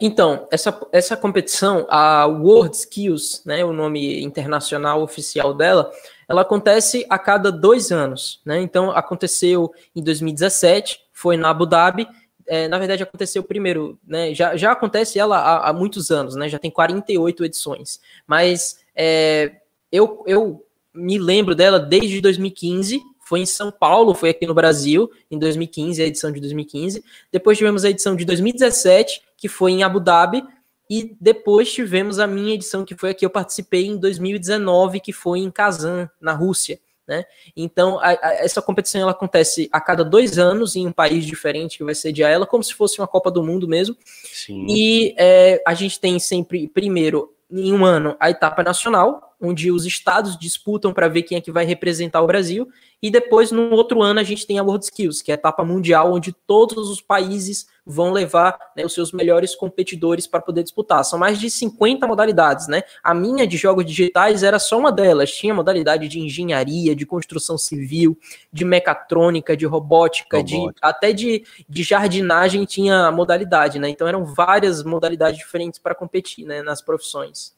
Então, essa, essa competição, a World Skills, né, o nome internacional oficial dela, ela acontece a cada dois anos. Né? Então, aconteceu em 2017, foi na Abu Dhabi. É, na verdade, aconteceu primeiro, né? Já, já acontece ela há, há, muitos anos, né? Já tem 48 edições. Mas é, eu, eu me lembro dela desde 2015. Foi em São Paulo, foi aqui no Brasil, em 2015, a edição de 2015. Depois tivemos a edição de 2017, que foi em Abu Dhabi. E depois tivemos a minha edição, que foi aqui, eu participei em 2019, que foi em Kazan, na Rússia. Né? Então, a, a, essa competição ela acontece a cada dois anos em um país diferente que vai sediar ela, como se fosse uma Copa do Mundo mesmo. Sim. E é, a gente tem sempre, primeiro, em um ano, a etapa nacional, onde os estados disputam para ver quem é que vai representar o Brasil, e depois, no outro ano, a gente tem a World Skills, que é a etapa mundial, onde todos os países vão levar né, os seus melhores competidores para poder disputar. São mais de 50 modalidades, né? A minha de jogos digitais era só uma delas. Tinha modalidade de engenharia, de construção civil, de mecatrônica, de robótica, robótica. de até de, de jardinagem tinha modalidade, né? Então eram várias modalidades diferentes para competir né, nas profissões.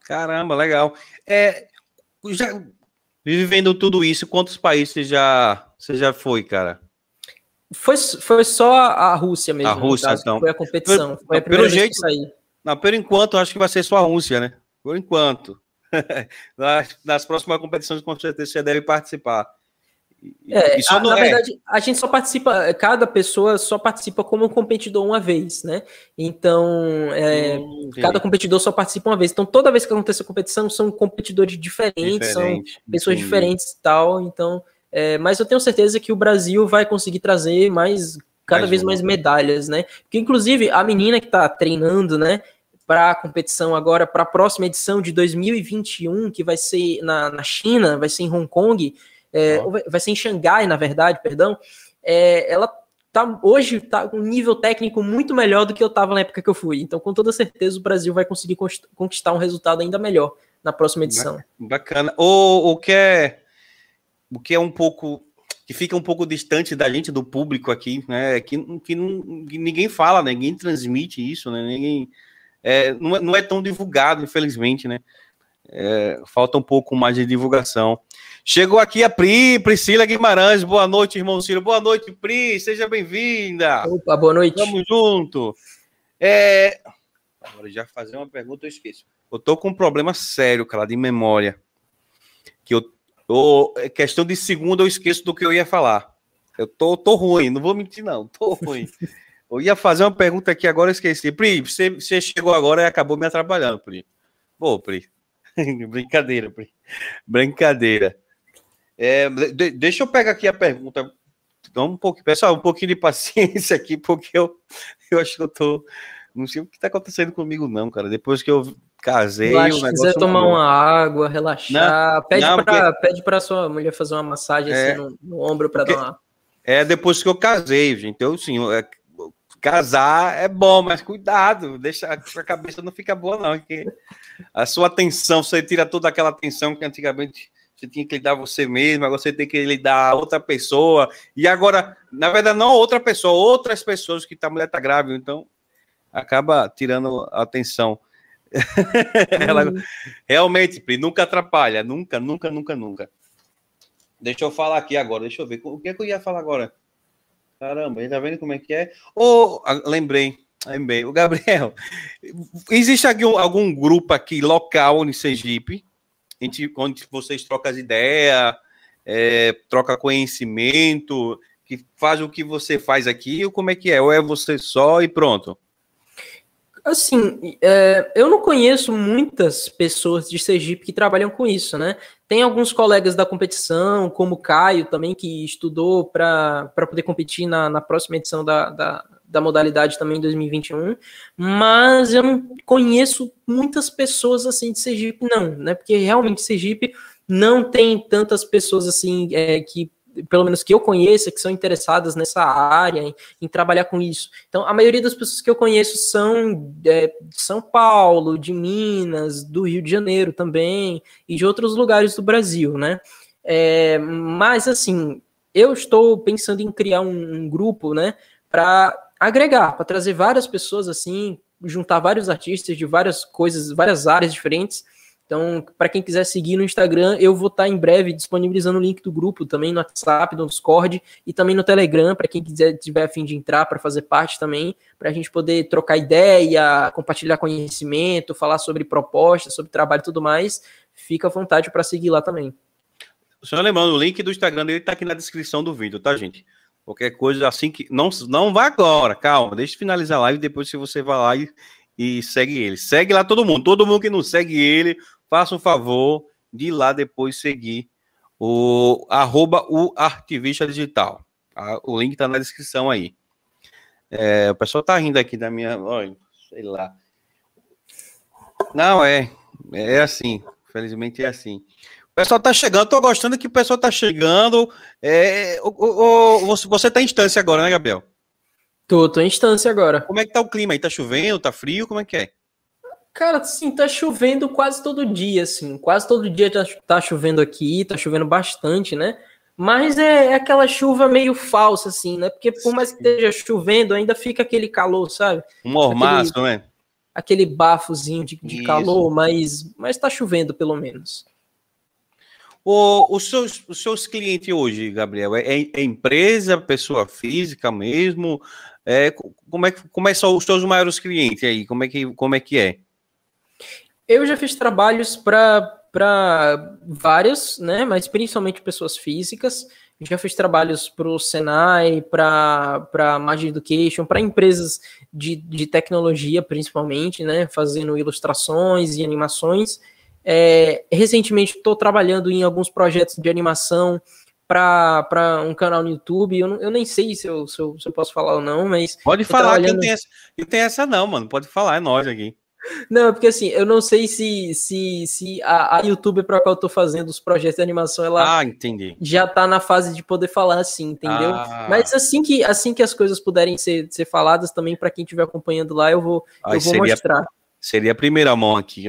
Caramba, legal. É, já, vivendo tudo isso, quantos países já você já foi, cara? Foi, foi só a Rússia mesmo. A Rússia, caso, então. Foi a competição. Foi a pelo jeito, Não, por enquanto, acho que vai ser só a Rússia, né? Por enquanto. nas, nas próximas competições, com certeza, você deve participar. É, a, na é. verdade, a gente só participa, cada pessoa só participa como competidor uma vez, né? Então, é, cada competidor só participa uma vez. Então, toda vez que acontece a competição, são competidores diferentes, Diferente, são pessoas diferentes e tal. Então, é, mas eu tenho certeza que o Brasil vai conseguir trazer mais, cada mais vez mais medalhas, né? Porque, inclusive, a menina que tá treinando, né? Para a competição agora, para a próxima edição de 2021, que vai ser na, na China, vai ser em Hong Kong é, vai ser em Xangai, na verdade, perdão, é, ela tá, hoje está com um nível técnico muito melhor do que eu estava na época que eu fui. Então, com toda certeza, o Brasil vai conseguir conquistar um resultado ainda melhor na próxima edição. Bacana. O, o que é o que é um pouco que fica um pouco distante da gente, do público aqui, né? Que, que, não, que ninguém fala, né? ninguém transmite isso, né? Ninguém é, não, é, não é tão divulgado, infelizmente, né? É, falta um pouco mais de divulgação. Chegou aqui a Pri, Priscila Guimarães. Boa noite, irmão Ciro. Boa noite, Pri. Seja bem-vinda. Opa, boa noite. Tamo junto. É... Agora já fazer uma pergunta, eu esqueço. Eu tô com um problema sério, cara, de memória. Eu. É questão de segundo, eu esqueço do que eu ia falar. Eu tô, tô ruim, não vou mentir, não. Tô ruim. Eu ia fazer uma pergunta aqui agora, eu esqueci. Pri, você, você chegou agora e acabou me atrapalhando, Pri. Pô, Pri. Brincadeira, Pri. Brincadeira. É, de, deixa eu pegar aqui a pergunta. Então, um pouco, pessoal, um pouquinho de paciência aqui, porque eu, eu acho que eu tô. Não sei o que tá acontecendo comigo, não, cara. Depois que eu casei. Relaxa, se quiser tomar uma água, relaxar, não, pede, não, pra, porque... pede pra sua mulher fazer uma massagem é, assim no, no ombro para dar uma. É depois que eu casei, gente. Eu, sim, é, casar é bom, mas cuidado, deixa a sua cabeça não fica boa, não. Porque a sua atenção, você tira toda aquela atenção que antigamente você tinha que lidar você mesmo, agora você tem que lidar a outra pessoa. E agora, na verdade, não outra pessoa, outras pessoas que tá, a mulher está grávida, então acaba tirando a atenção. Ela, uhum. realmente, Pri, nunca atrapalha, nunca, nunca, nunca, nunca. Deixa eu falar aqui agora, deixa eu ver. O que é que eu ia falar agora? Caramba, tá vendo como é que é? Oh, lembrei, lembrei. O Gabriel, existe algum, algum grupo aqui local em Sergipe gente, onde vocês trocam as ideias, é, troca conhecimento, que faz o que você faz aqui, ou como é que é? Ou é você só e pronto? Assim, é, eu não conheço muitas pessoas de Sergipe que trabalham com isso, né? Tem alguns colegas da competição, como o Caio também, que estudou para poder competir na, na próxima edição da, da, da modalidade também em 2021, mas eu não conheço muitas pessoas assim de Sergipe, não, né? Porque realmente Sergipe não tem tantas pessoas assim é, que pelo menos que eu conheça, que são interessadas nessa área, em, em, trabalhar com isso. Então, a maioria das pessoas que eu conheço são é, de São Paulo, de Minas, do Rio de Janeiro também, e de outros lugares do Brasil, né? É, mas, assim, eu estou pensando em criar um, um grupo, né, para agregar, para trazer várias pessoas assim, juntar vários artistas de várias coisas, várias áreas diferentes. Então, para quem quiser seguir no Instagram, eu vou estar tá em breve disponibilizando o link do grupo também no WhatsApp, no Discord e também no Telegram, para quem quiser tiver a fim de entrar para fazer parte também, para a gente poder trocar ideia, compartilhar conhecimento, falar sobre propostas, sobre trabalho e tudo mais. Fica à vontade para seguir lá também. Só lembrando, o link do Instagram dele está aqui na descrição do vídeo, tá, gente? Qualquer coisa assim que. Não, não vá agora, calma. Deixa eu finalizar a live. Depois, se você vai lá e, e segue ele. Segue lá todo mundo. Todo mundo que não segue ele, faça um favor de ir lá depois seguir o arroba o artivista digital. Tá? O link tá na descrição aí. É, o pessoal tá rindo aqui da minha. Olha, sei lá. Não, é. É assim. Felizmente é assim pessoal tá chegando, tô gostando que o pessoal tá chegando. É, o, o, o, você tá em instância agora, né, Gabriel? Tô, tô em instância agora. Como é que tá o clima aí? Tá chovendo, tá frio? Como é que é? Cara, sim, tá chovendo quase todo dia, assim. Quase todo dia tá, tá chovendo aqui, tá chovendo bastante, né? Mas é, é, aquela chuva meio falsa, assim, né? Porque por mais que esteja chovendo, ainda fica aquele calor, sabe? Um mormaço, né? Aquele bafozinho de, de calor, mas, mas tá chovendo pelo menos. O, os, seus, os seus clientes hoje, Gabriel, é, é empresa, pessoa física mesmo? É, como, é, como é são os seus maiores clientes aí? Como é que, como é, que é? Eu já fiz trabalhos para vários, né? Mas principalmente pessoas físicas. Já fiz trabalhos para o Senai, para a Magic Education, para empresas de, de tecnologia, principalmente, né? Fazendo ilustrações e animações. É, recentemente estou trabalhando em alguns projetos de animação para um canal no YouTube. Eu, não, eu nem sei se eu, se eu, se, eu, posso falar ou não, mas. Pode falar, trabalhando... que não tem, essa, não tem essa, não, mano. Pode falar, é nós aqui. Não, porque assim, eu não sei se, se, se a, a YouTube para qual eu tô fazendo os projetos de animação, ela ah, entendi. já tá na fase de poder falar assim, entendeu? Ah. Mas assim que, assim que as coisas puderem ser, ser faladas também, para quem estiver acompanhando lá, eu vou, eu vou seria, mostrar. Seria a primeira mão aqui,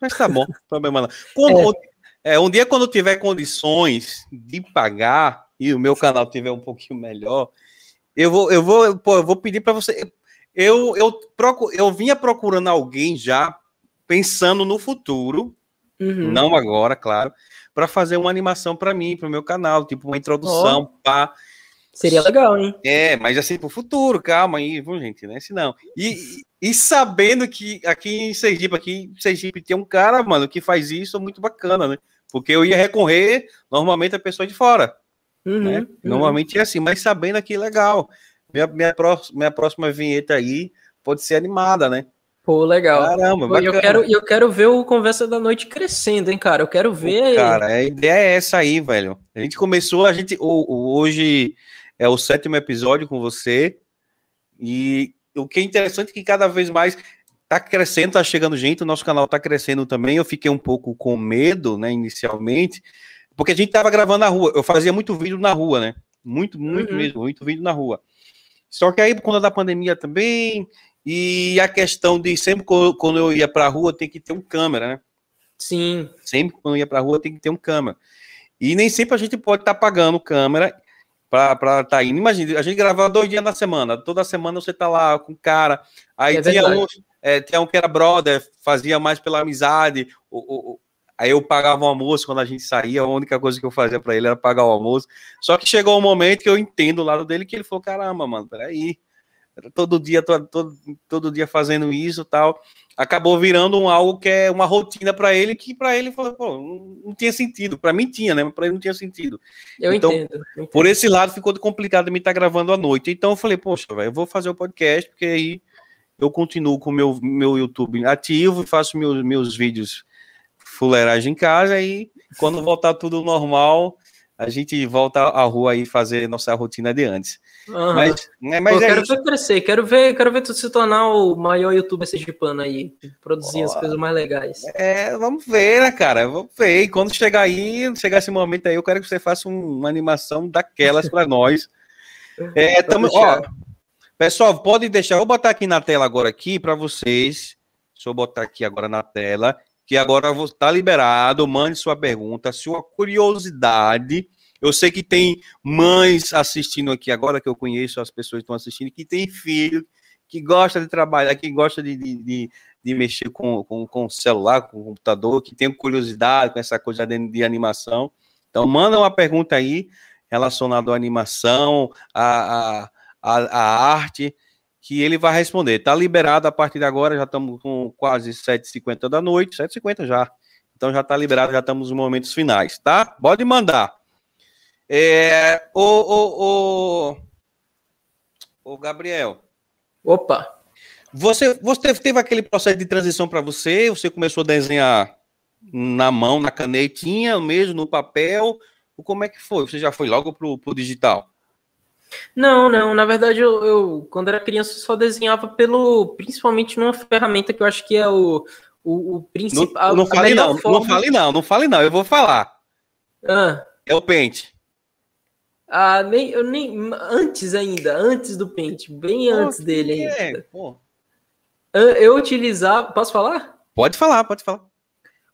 mas tá bom, problema não. Como, é. É. um dia quando tiver condições de pagar e o meu canal tiver um pouquinho melhor, eu vou, eu vou, pô, eu vou pedir para você. Eu, eu, procuro, eu vinha procurando alguém já pensando no futuro, uhum. não agora, claro, para fazer uma animação para mim, para o meu canal, tipo uma introdução, oh. pá. Seria legal, hein? É, mas assim, pro futuro, calma aí, viu, gente, né? Se não. E, e sabendo que aqui em Sergipe, aqui em Sergipe tem um cara, mano, que faz isso muito bacana, né? Porque eu ia recorrer normalmente a pessoa de fora. Uhum, né? Uhum. Normalmente é assim, mas sabendo que legal. Minha, minha, próxima, minha próxima vinheta aí pode ser animada, né? Pô, legal. Caramba, Pô, eu quero, eu quero ver o Conversa da Noite crescendo, hein, cara? Eu quero ver. Pô, cara, a ideia é essa aí, velho. A gente começou, a gente. Hoje é o sétimo episódio com você. E o que é interessante é que cada vez mais tá crescendo, tá chegando gente, o nosso canal tá crescendo também. Eu fiquei um pouco com medo, né, inicialmente, porque a gente tava gravando na rua. Eu fazia muito vídeo na rua, né? Muito, muito uhum. mesmo, muito vídeo na rua. Só que aí, por conta da pandemia também, e a questão de sempre quando eu ia para a rua, tem que ter um câmera, né? Sim. Sempre quando eu ia para a rua, tem que ter um câmera. E nem sempre a gente pode estar tá pagando câmera para estar tá indo. Imagina, a gente gravava dois dias na semana, toda semana você tá lá com o cara. Aí é tinha, um, é, tinha um que era brother, fazia mais pela amizade. O, o, aí eu pagava o almoço quando a gente saía, a única coisa que eu fazia para ele era pagar o almoço. Só que chegou um momento que eu entendo o lado dele que ele falou: caramba, mano, peraí. Todo dia, todo, todo, todo dia fazendo isso tal acabou virando um algo que é uma rotina para ele, que para ele falou, pô, não, não, tinha sentido. Para mim tinha, né? Mas para ele não tinha sentido. Eu então, entendo, entendo. Por esse lado ficou complicado me estar tá gravando à noite. Então eu falei, poxa, velho, eu vou fazer o podcast, porque aí eu continuo com o meu, meu YouTube ativo, faço meus, meus vídeos fuleiragem em casa e quando voltar tudo normal, a gente volta à rua aí fazer nossa rotina de antes. Uhum. Mas, né, mas Pô, é quero isso. ver crescer, quero ver, quero ver tu se tornar o maior youtuber sergipano aí, produzir as coisas mais legais. É, vamos ver, né, cara? Vamos ver. E quando chegar aí, chegar esse momento aí, eu quero que você faça um, uma animação daquelas para nós. É, tamo, ó, pessoal, pode deixar, vou botar aqui na tela agora aqui para vocês. Deixa eu botar aqui agora na tela que agora está liberado. Mande sua pergunta, sua curiosidade. Eu sei que tem mães assistindo aqui agora, que eu conheço as pessoas que estão assistindo, que tem filho, que gosta de trabalhar, que gosta de, de, de, de mexer com, com, com o celular, com o computador, que tem curiosidade com essa coisa de, de animação. Então, manda uma pergunta aí relacionada à animação, à, à, à, à arte que ele vai responder. Está liberado a partir de agora, já estamos com quase 7h50 da noite, 7h50 já. Então já está liberado, já estamos nos momentos finais, tá? Pode mandar. É, o, o, o, o Gabriel. Opa! Você, você teve aquele processo de transição para você? Você começou a desenhar na mão, na canetinha mesmo, no papel? Como é que foi? Você já foi logo para o digital? Não, não. Na verdade, eu, eu, quando era criança só desenhava pelo, principalmente numa ferramenta que eu acho que é o, o, o principal. Não, não fale não, forma... não fale não, não fale não. Eu vou falar. Ah. É o pente. Ah, nem, eu nem antes ainda, antes do pente, bem pô, antes dele é, ainda. Pô. Eu utilizava, posso falar? Pode falar, pode falar.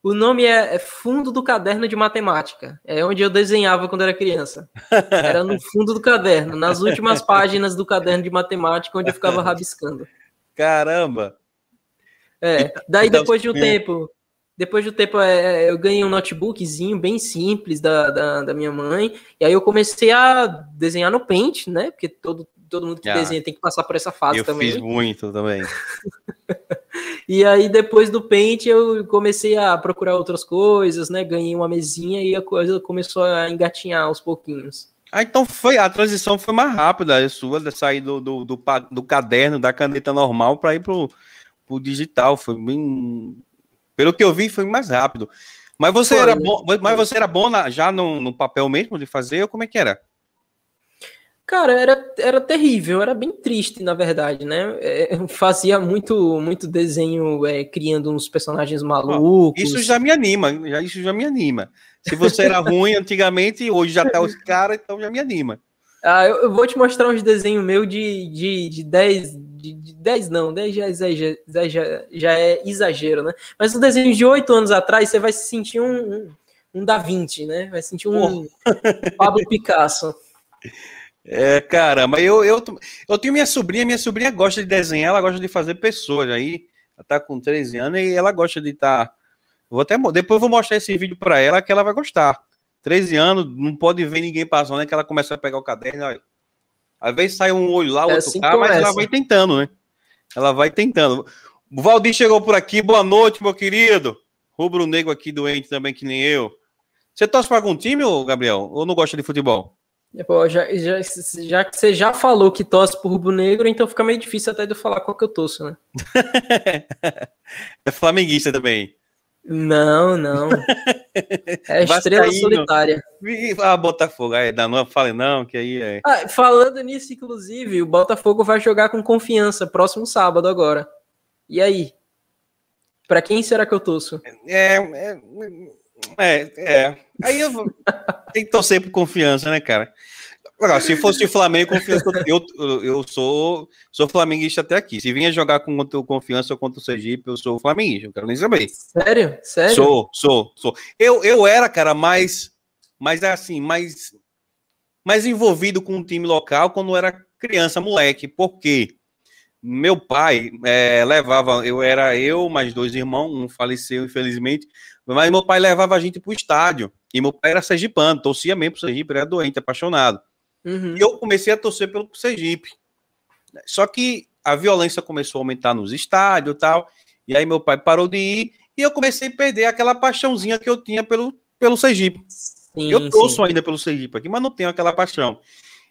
O nome é, é, Fundo do Caderno de Matemática. É onde eu desenhava quando era criança. Era no fundo do caderno, nas últimas páginas do caderno de matemática, onde eu ficava rabiscando. Caramba! É, daí então, depois de um tempo, depois de um tempo é, é, eu ganhei um notebookzinho bem simples da, da, da, minha mãe, e aí eu comecei a desenhar no Paint, né? Porque todo, todo mundo que ah, desenha tem que passar por essa fase eu também. Eu fiz muito também. E aí, depois do Paint, eu comecei a procurar outras coisas, né? Ganhei uma mesinha e a coisa começou a engatinhar aos pouquinhos. Ah, então foi a transição foi mais rápida a sua, de sair do, do, do, do caderno, da caneta normal para ir pro, pro digital. Foi bem. Pelo que eu vi, foi mais rápido. Mas você foi, era né? bom, mas você era bom na, já no, no papel mesmo de fazer, ou como é que era? Cara, era, era terrível, era bem triste, na verdade, né? É, fazia muito, muito desenho é, criando uns personagens malucos. Isso já me anima, já, isso já me anima. Se você era ruim antigamente, hoje já tá os caras, então já me anima. Ah, eu, eu, vou te mostrar uns desenhos meus de, de, de 10, de, de 10 não, 10 já, já, já, já é exagero, né? Mas um desenho de 8 anos atrás, você vai se sentir um, um, um Da Vinci, né? Vai sentir um oh. Pablo Picasso. É, caramba, eu, eu, eu tenho minha sobrinha, minha sobrinha gosta de desenhar, ela gosta de fazer pessoas, aí ela tá com 13 anos e ela gosta de estar. Tá, vou até, depois eu vou mostrar esse vídeo para ela que ela vai gostar. 13 anos, não pode ver ninguém passando, né? Que ela começa a pegar o caderno, olha. às vezes sai um olho lá, é outro assim cá, mas ela vai tentando, né? Ela vai tentando. O Valdir chegou por aqui, boa noite, meu querido. Rubro Negro aqui doente também, que nem eu. Você torce para algum time, Gabriel? Ou não gosta de futebol? Pô, já, já, já que você já falou que torce pro Rubro Negro, então fica meio difícil até de eu falar qual que eu torço, né? é flamenguista também. Não, não. É estrela solitária. Ah, Botafogo. Aí, não fale não, que aí é. Ah, falando nisso, inclusive, o Botafogo vai jogar com confiança próximo sábado agora. E aí? Para quem será que eu torço? É, é, é, é. Aí eu vou... tem que torcer por confiança, né, cara? Agora, se fosse o Flamengo, confiança, eu, eu sou, sou flamenguista até aqui. Se vinha jogar com o confiança ou contra o Sergipe, eu sou flamenguista, eu quero nem saber. Sério? Sério? Sou, sou, sou. Eu, eu era, cara, mais, mais assim, mais, mais envolvido com o time local quando era criança, moleque. Por quê? Meu pai é, levava, eu era eu, mais dois irmãos, um faleceu, infelizmente, mas meu pai levava a gente pro estádio. E meu pai era sergipano, torcia mesmo pro Sergipe, era doente, apaixonado. Uhum. E eu comecei a torcer pelo Sergipe. Só que a violência começou a aumentar nos estádios e tal. E aí meu pai parou de ir e eu comecei a perder aquela paixãozinha que eu tinha pelo, pelo Sergipe. Sim, eu torço sim. ainda pelo Sergipe aqui, mas não tenho aquela paixão.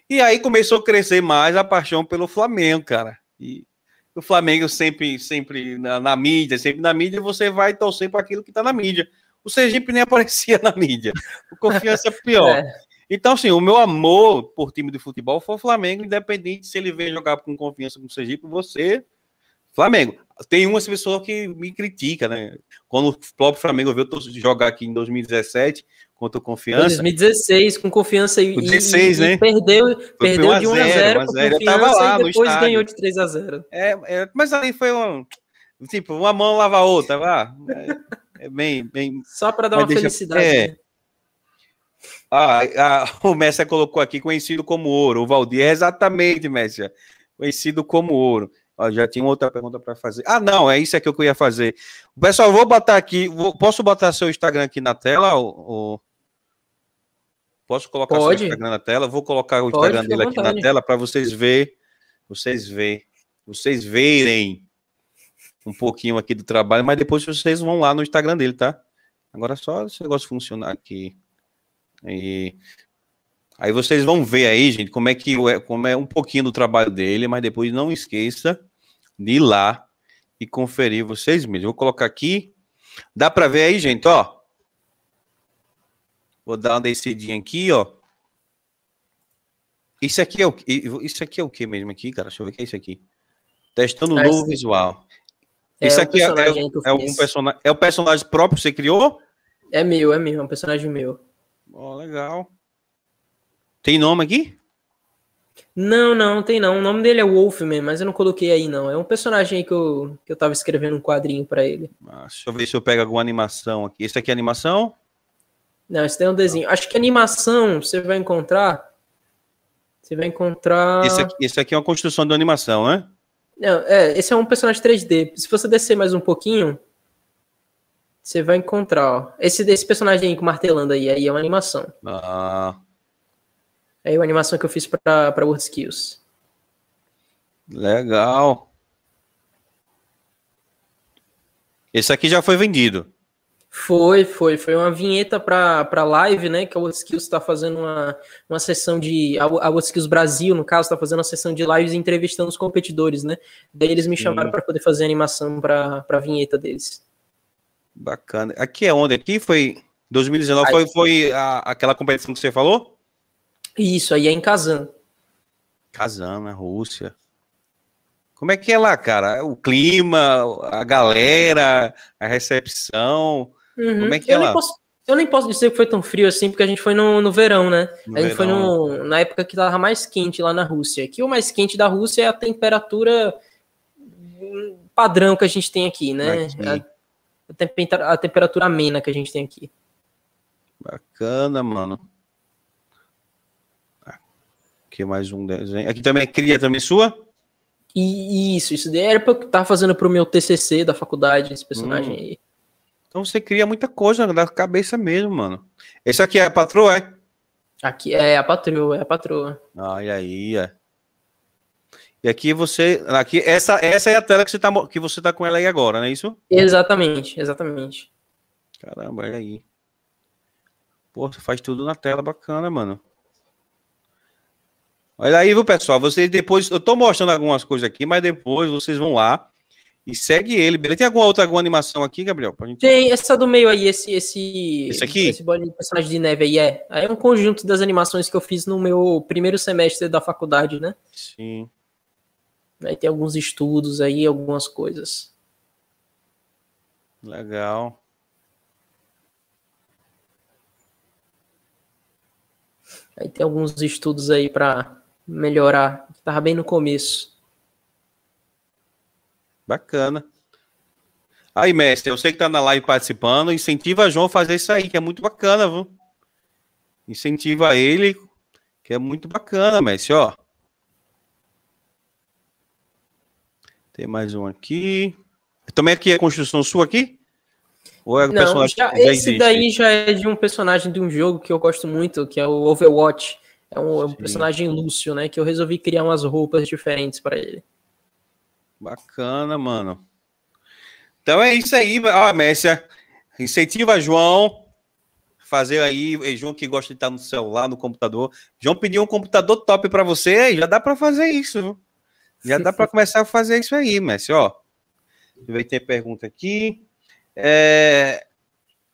E aí começou a crescer mais a paixão pelo Flamengo, cara. E o Flamengo sempre, sempre na, na mídia, sempre na mídia, você vai torcer para aquilo que está na mídia. O Sergipe nem aparecia na mídia. O confiança é pior. É. Então, assim, o meu amor por time de futebol foi o Flamengo, independente se ele vem jogar com confiança com o Sergipe, você, Flamengo. Tem umas pessoas que me criticam, né? Quando o próprio Flamengo veio jogar aqui em 2017 contra o Confiança. 2016, com confiança e, 16, e, né? E perdeu, perdeu de 1 a 0 com confiança tava lá, e depois ganhou de 3 a 0 é, é, Mas aí foi um. Tipo, uma mão lava a outra, vá. É, bem, bem. Só para dar uma deixa, felicidade. É, né? Ah, ah, o Messi colocou aqui conhecido como ouro. O Valdir é exatamente, Messi. Conhecido como ouro. Ó, já tinha outra pergunta para fazer. Ah, não, é isso aqui que eu ia fazer. Pessoal, vou botar aqui. Vou, posso botar seu Instagram aqui na tela? Ou. Posso colocar Pode. seu Instagram na tela? Vou colocar o Instagram Pode, dele aqui na tela para vocês verem. Vocês verem. Vocês verem um pouquinho aqui do trabalho, mas depois vocês vão lá no Instagram dele, tá? Agora só esse negócio funcionar aqui. E aí vocês vão ver aí, gente, como é que como é um pouquinho do trabalho dele, mas depois não esqueça de ir lá e conferir vocês mesmos. Vou colocar aqui. Dá para ver aí, gente, ó. Vou dar uma descidinha aqui, ó. Isso aqui é o isso aqui é o que mesmo aqui, cara? Deixa eu ver o que é isso aqui. Testando o novo visual. É isso aqui é, é, é, um personagem. É o personagem próprio que você criou? É meu, é meu, é um personagem meu. Ó, oh, legal. Tem nome aqui? Não, não, tem não. O nome dele é Wolfman, mas eu não coloquei aí, não. É um personagem que eu, que eu tava escrevendo um quadrinho para ele. Ah, deixa eu ver se eu pego alguma animação aqui. Esse aqui é animação? Não, esse é um desenho. Acho que animação você vai encontrar. Você vai encontrar. Esse aqui, esse aqui é uma construção de animação, né? Não, é, esse é um personagem 3D. Se você descer mais um pouquinho, você vai encontrar, ó. Esse desse personagem aí com martelando aí, aí é uma animação. Ah. É uma animação que eu fiz para para Word Skills. Legal. Esse aqui já foi vendido. Foi, foi. Foi uma vinheta para live, né? Que a WhatSkills está fazendo uma, uma sessão de. A WhatSkills Brasil, no caso, está fazendo uma sessão de lives entrevistando os competidores, né? Daí eles me chamaram para poder fazer animação para a vinheta deles. Bacana. Aqui é onde? Aqui foi. 2019 aí, foi, foi a, aquela competição que você falou? Isso, aí é em Kazan. Kazan, na Rússia. Como é que é lá, cara? O clima, a galera, a recepção. Uhum. Como é que é eu lá? Nem posso, eu nem posso dizer que foi tão frio assim, porque a gente foi no, no verão, né? No a gente verão. foi no, na época que tava mais quente lá na Rússia. Aqui o mais quente da Rússia é a temperatura padrão que a gente tem aqui, né? Aqui. A, a, temperatura, a temperatura amena que a gente tem aqui. Bacana, mano. Aqui mais um desenho. Aqui também é cria também sua? E isso, isso daí era pra eu tava fazendo pro meu TCC da faculdade, esse personagem hum. aí. Então você cria muita coisa da cabeça mesmo, mano. Esse aqui é a patroa, é? Aqui é a patroa, é a patroa. Ah, e aí, é. E aqui você, aqui essa essa é a tela que você tá que você tá com ela aí agora, não é isso? Exatamente, exatamente. Caramba, olha aí. Pô, você faz tudo na tela, bacana, mano. Olha aí, viu, pessoal? Vocês depois, eu tô mostrando algumas coisas aqui, mas depois vocês vão lá e segue ele, beleza? Tem alguma outra alguma animação aqui, Gabriel? Pra gente... Tem essa do meio aí, esse esse esse aqui, esse personagem de neve aí é. É um conjunto das animações que eu fiz no meu primeiro semestre da faculdade, né? Sim. Aí tem alguns estudos aí, algumas coisas. Legal. Aí tem alguns estudos aí para melhorar. Tava bem no começo. Bacana. Aí, mestre, eu sei que tá na live participando, incentiva a João a fazer isso aí, que é muito bacana, viu? Incentiva ele, que é muito bacana, mestre, ó. Tem mais um aqui. Também aqui é construção sua aqui? Ou é um Não, personagem já, já esse daí já é de um personagem de um jogo que eu gosto muito, que é o Overwatch. É um, é um personagem Lúcio, né? Que eu resolvi criar umas roupas diferentes para ele. Bacana, mano. Então é isso aí, ó, Messia. Incentiva João fazer aí, João que gosta de estar no celular, no computador. João pediu um computador top para você, já dá para fazer isso. Já dá para começar a fazer isso aí, Messi, ó. Vai ter pergunta aqui. É,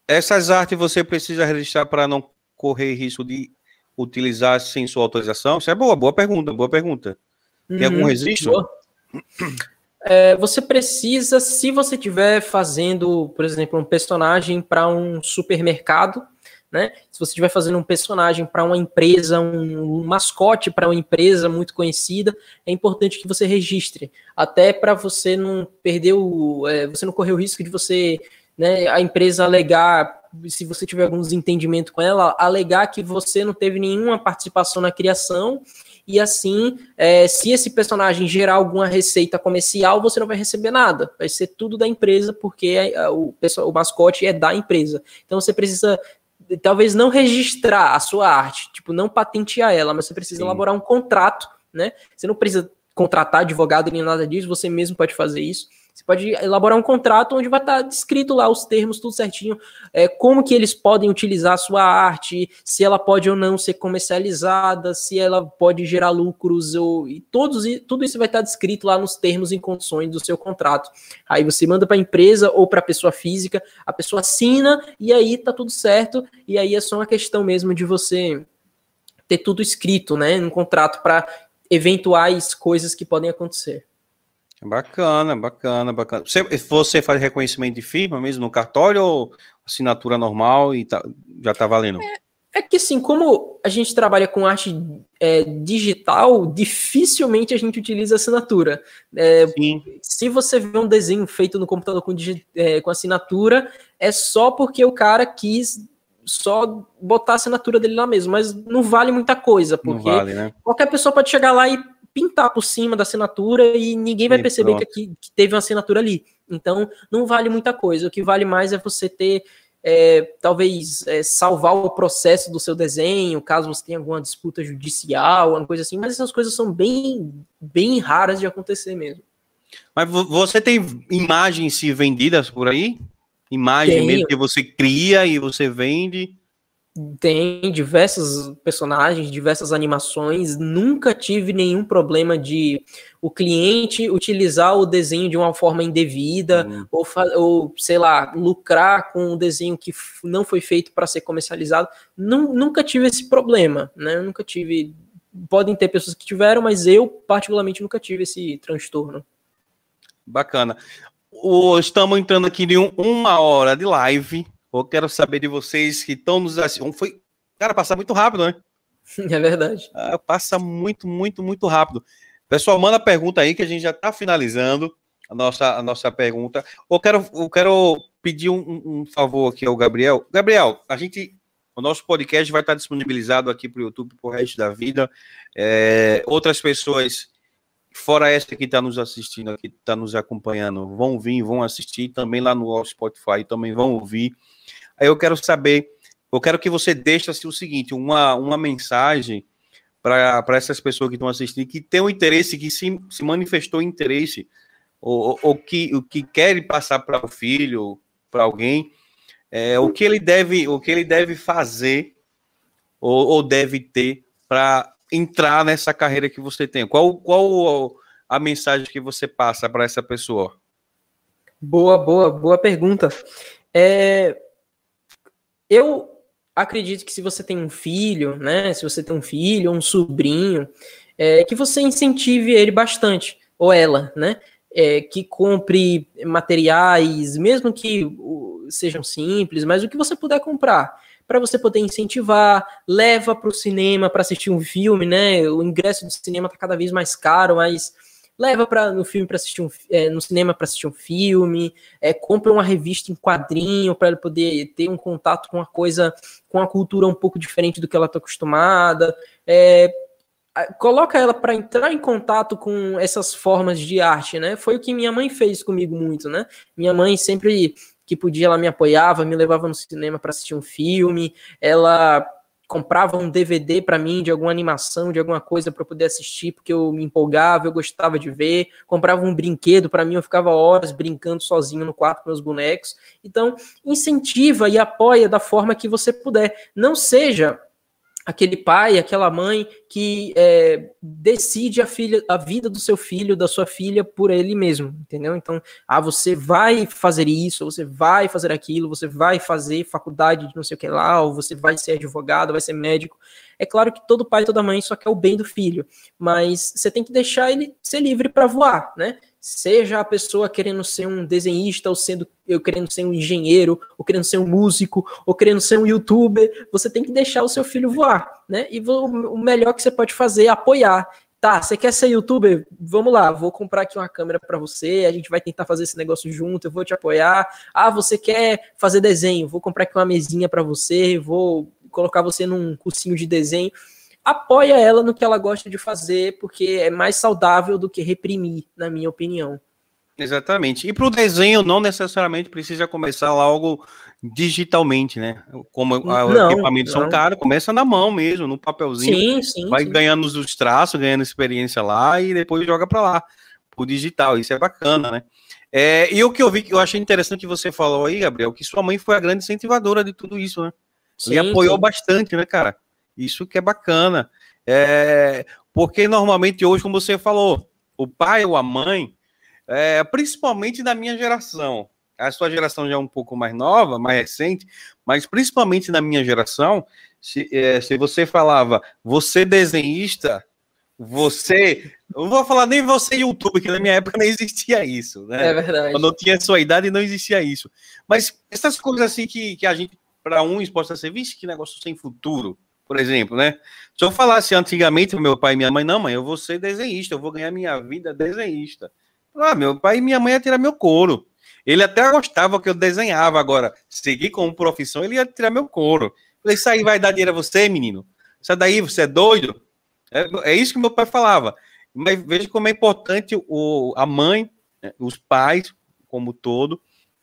essas artes você precisa registrar para não correr risco de utilizar sem sua autorização? Isso é boa, boa pergunta, boa pergunta. Tem uhum, algum registro? É, você precisa, se você estiver fazendo, por exemplo, um personagem para um supermercado, né? Se você estiver fazendo um personagem para uma empresa, um, um mascote para uma empresa muito conhecida, é importante que você registre, até para você não perder o, é, você não correr o risco de você, né, a empresa alegar, se você tiver algum desentendimento com ela, alegar que você não teve nenhuma participação na criação e assim, é, se esse personagem gerar alguma receita comercial, você não vai receber nada. Vai ser tudo da empresa, porque é, o, o mascote é da empresa. Então você precisa talvez não registrar a sua arte, tipo, não patentear ela, mas você precisa Sim. elaborar um contrato, né? Você não precisa contratar advogado nem nada disso, você mesmo pode fazer isso. Você pode elaborar um contrato onde vai estar descrito lá os termos, tudo certinho, é, como que eles podem utilizar a sua arte, se ela pode ou não ser comercializada, se ela pode gerar lucros, ou, e todos, tudo isso vai estar descrito lá nos termos e condições do seu contrato. Aí você manda para a empresa ou para a pessoa física, a pessoa assina e aí tá tudo certo, e aí é só uma questão mesmo de você ter tudo escrito, né, no contrato para eventuais coisas que podem acontecer. Bacana, bacana, bacana. Você, você faz reconhecimento de firma mesmo no cartório ou assinatura normal e tá, já tá valendo? É, é, que assim, como a gente trabalha com arte é, digital, dificilmente a gente utiliza assinatura. É, se você vê um desenho feito no computador com, é, com assinatura, é só porque o cara quis só botar a assinatura dele lá mesmo, mas não vale muita coisa, porque vale, né? qualquer pessoa pode chegar lá e pintar por cima da assinatura e ninguém vai e perceber que, que, teve uma assinatura ali. Então, não vale muita coisa. O que vale mais é você ter, é, talvez, é, salvar o processo do seu desenho, caso você tenha alguma disputa judicial, alguma coisa assim, mas essas coisas são bem, bem raras de acontecer mesmo. Mas você tem imagens se vendidas por aí? Imagem Tenho. mesmo que você cria e você vende? Tem diversos personagens, diversas animações. Nunca tive nenhum problema de o cliente utilizar o desenho de uma forma indevida hum. ou, ou, sei lá, lucrar com um desenho que não foi feito para ser comercializado. nunca tive esse problema, né? nunca tive. Podem ter pessoas que tiveram, mas eu, particularmente, nunca tive esse transtorno. Bacana. O, estamos entrando aqui em um, uma hora de live. Eu quero saber de vocês que estão nos assistindo. Foi, cara, passa muito rápido, né? É verdade. Ah, passa muito, muito, muito rápido. Pessoal, manda pergunta aí que a gente já está finalizando a nossa, a nossa pergunta. Eu quero, eu quero pedir um, um favor aqui ao Gabriel. Gabriel, a gente, o nosso podcast vai estar disponibilizado aqui para o YouTube para o resto da vida. É, outras pessoas fora essa que está nos assistindo aqui, está nos acompanhando, vão vir, vão assistir, também lá no Spotify, também vão ouvir. Aí eu quero saber, eu quero que você deixe assim, o seguinte, uma, uma mensagem para essas pessoas que estão assistindo, que tem um interesse, que se, se manifestou interesse, ou, ou que, o que quer passar para o filho, para alguém, é, o que ele deve, o que ele deve fazer ou, ou deve ter para entrar nessa carreira que você tem? Qual, qual a mensagem que você passa para essa pessoa? Boa, boa, boa pergunta. É, eu acredito que se você tem um filho, né? Se você tem um filho, um sobrinho, é, que você incentive ele bastante, ou ela, né? É, que compre materiais, mesmo que sejam simples, mas o que você puder comprar para você poder incentivar, leva para o cinema para assistir um filme, né? O ingresso do cinema está cada vez mais caro, mas leva para no filme para assistir um, é, no cinema para assistir um filme, é, compra uma revista em quadrinho para ele poder ter um contato com uma coisa, com uma cultura um pouco diferente do que ela está acostumada. É, coloca ela para entrar em contato com essas formas de arte, né? Foi o que minha mãe fez comigo muito, né? Minha mãe sempre que podia, ela me apoiava, me levava no cinema para assistir um filme, ela comprava um DVD para mim de alguma animação, de alguma coisa para poder assistir, porque eu me empolgava, eu gostava de ver, comprava um brinquedo para mim, eu ficava horas brincando sozinho no quarto com meus bonecos. Então, incentiva e apoia da forma que você puder. Não seja aquele pai, aquela mãe que é, decide a, filha, a vida do seu filho, da sua filha por ele mesmo, entendeu? Então, ah, você vai fazer isso, você vai fazer aquilo, você vai fazer faculdade de não sei o que lá, ou você vai ser advogado, vai ser médico. É claro que todo pai e toda mãe só quer o bem do filho, mas você tem que deixar ele ser livre para voar, né? Seja a pessoa querendo ser um desenhista, ou sendo eu querendo ser um engenheiro, ou querendo ser um músico, ou querendo ser um youtuber, você tem que deixar o seu filho voar, né? E o melhor que você pode fazer é apoiar. Tá, você quer ser youtuber? Vamos lá, vou comprar aqui uma câmera para você, a gente vai tentar fazer esse negócio junto, eu vou te apoiar. Ah, você quer fazer desenho? Vou comprar aqui uma mesinha para você, vou colocar você num cursinho de desenho apoia ela no que ela gosta de fazer, porque é mais saudável do que reprimir, na minha opinião. Exatamente. E para o desenho não necessariamente precisa começar logo digitalmente, né? Como os equipamentos são caros, começa na mão mesmo, no papelzinho. Sim, sim. Vai sim. ganhando os traços, ganhando experiência lá e depois joga para lá, o digital. Isso é bacana, né? É, e o que eu vi que eu achei interessante que você falou aí, Gabriel, que sua mãe foi a grande incentivadora de tudo isso, né? Sim, e apoiou bastante, né, cara? Isso que é bacana. É, porque normalmente hoje, como você falou, o pai ou a mãe, é, principalmente da minha geração, a sua geração já é um pouco mais nova, mais recente, mas principalmente na minha geração, se, é, se você falava, você desenhista, você. Não vou falar nem você YouTube, que na minha época não existia isso, né? É verdade. Quando eu tinha sua idade não existia isso. Mas essas coisas assim que, que a gente, para uns, possa ser, vixe, que negócio sem futuro por exemplo, né? Se eu falasse antigamente meu pai e minha mãe, não, mãe, eu vou ser desenhista, eu vou ganhar minha vida desenhista. Ah, meu pai e minha mãe iam tirar meu couro. Ele até gostava que eu desenhava, agora, seguir como profissão, ele ia tirar meu couro. Falei, isso aí vai dar dinheiro a você, menino? Isso daí, você é doido? É, é isso que meu pai falava. Mas veja como é importante o, a mãe, né, os pais, como todo,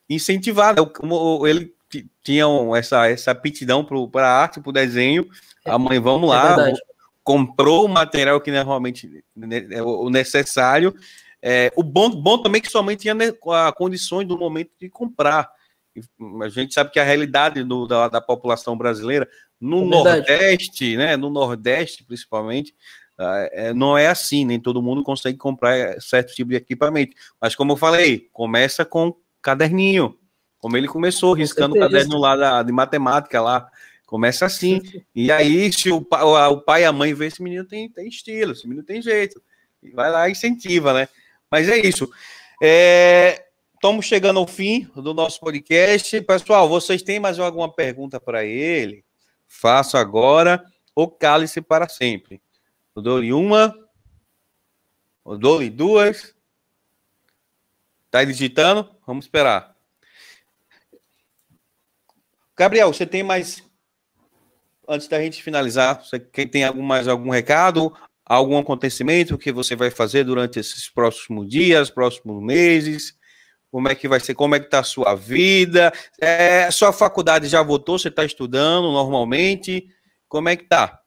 incentivar. Né? Como ele tinham essa, essa aptidão para a arte, para o desenho. A mãe, vamos é lá, comprou o material que normalmente é o necessário, É, o bom, bom também é que somente tinha né, a condições do momento de comprar. A gente sabe que a realidade do, da, da população brasileira no é Nordeste, né, no Nordeste principalmente, ah, é, não é assim, nem todo mundo consegue comprar certo tipo de equipamento. Mas como eu falei, começa com caderninho, como ele começou, riscando o caderno lá da, de matemática lá. Começa assim. E aí, se o, o pai e a mãe vê esse menino tem, tem estilo, esse menino tem jeito. E vai lá e incentiva, né? Mas é isso. É, estamos chegando ao fim do nosso podcast. Pessoal, vocês têm mais alguma pergunta para ele? Faço agora ou cale-se para sempre. Eu dou-lhe uma. Eu dou-lhe duas. Tá digitando? Vamos esperar. Gabriel, você tem mais. Antes da gente finalizar, você tem mais algum recado? Algum acontecimento que você vai fazer durante esses próximos dias, próximos meses? Como é que vai ser? Como é que está a sua vida? É, sua faculdade já votou? Você está estudando normalmente? Como é que tá?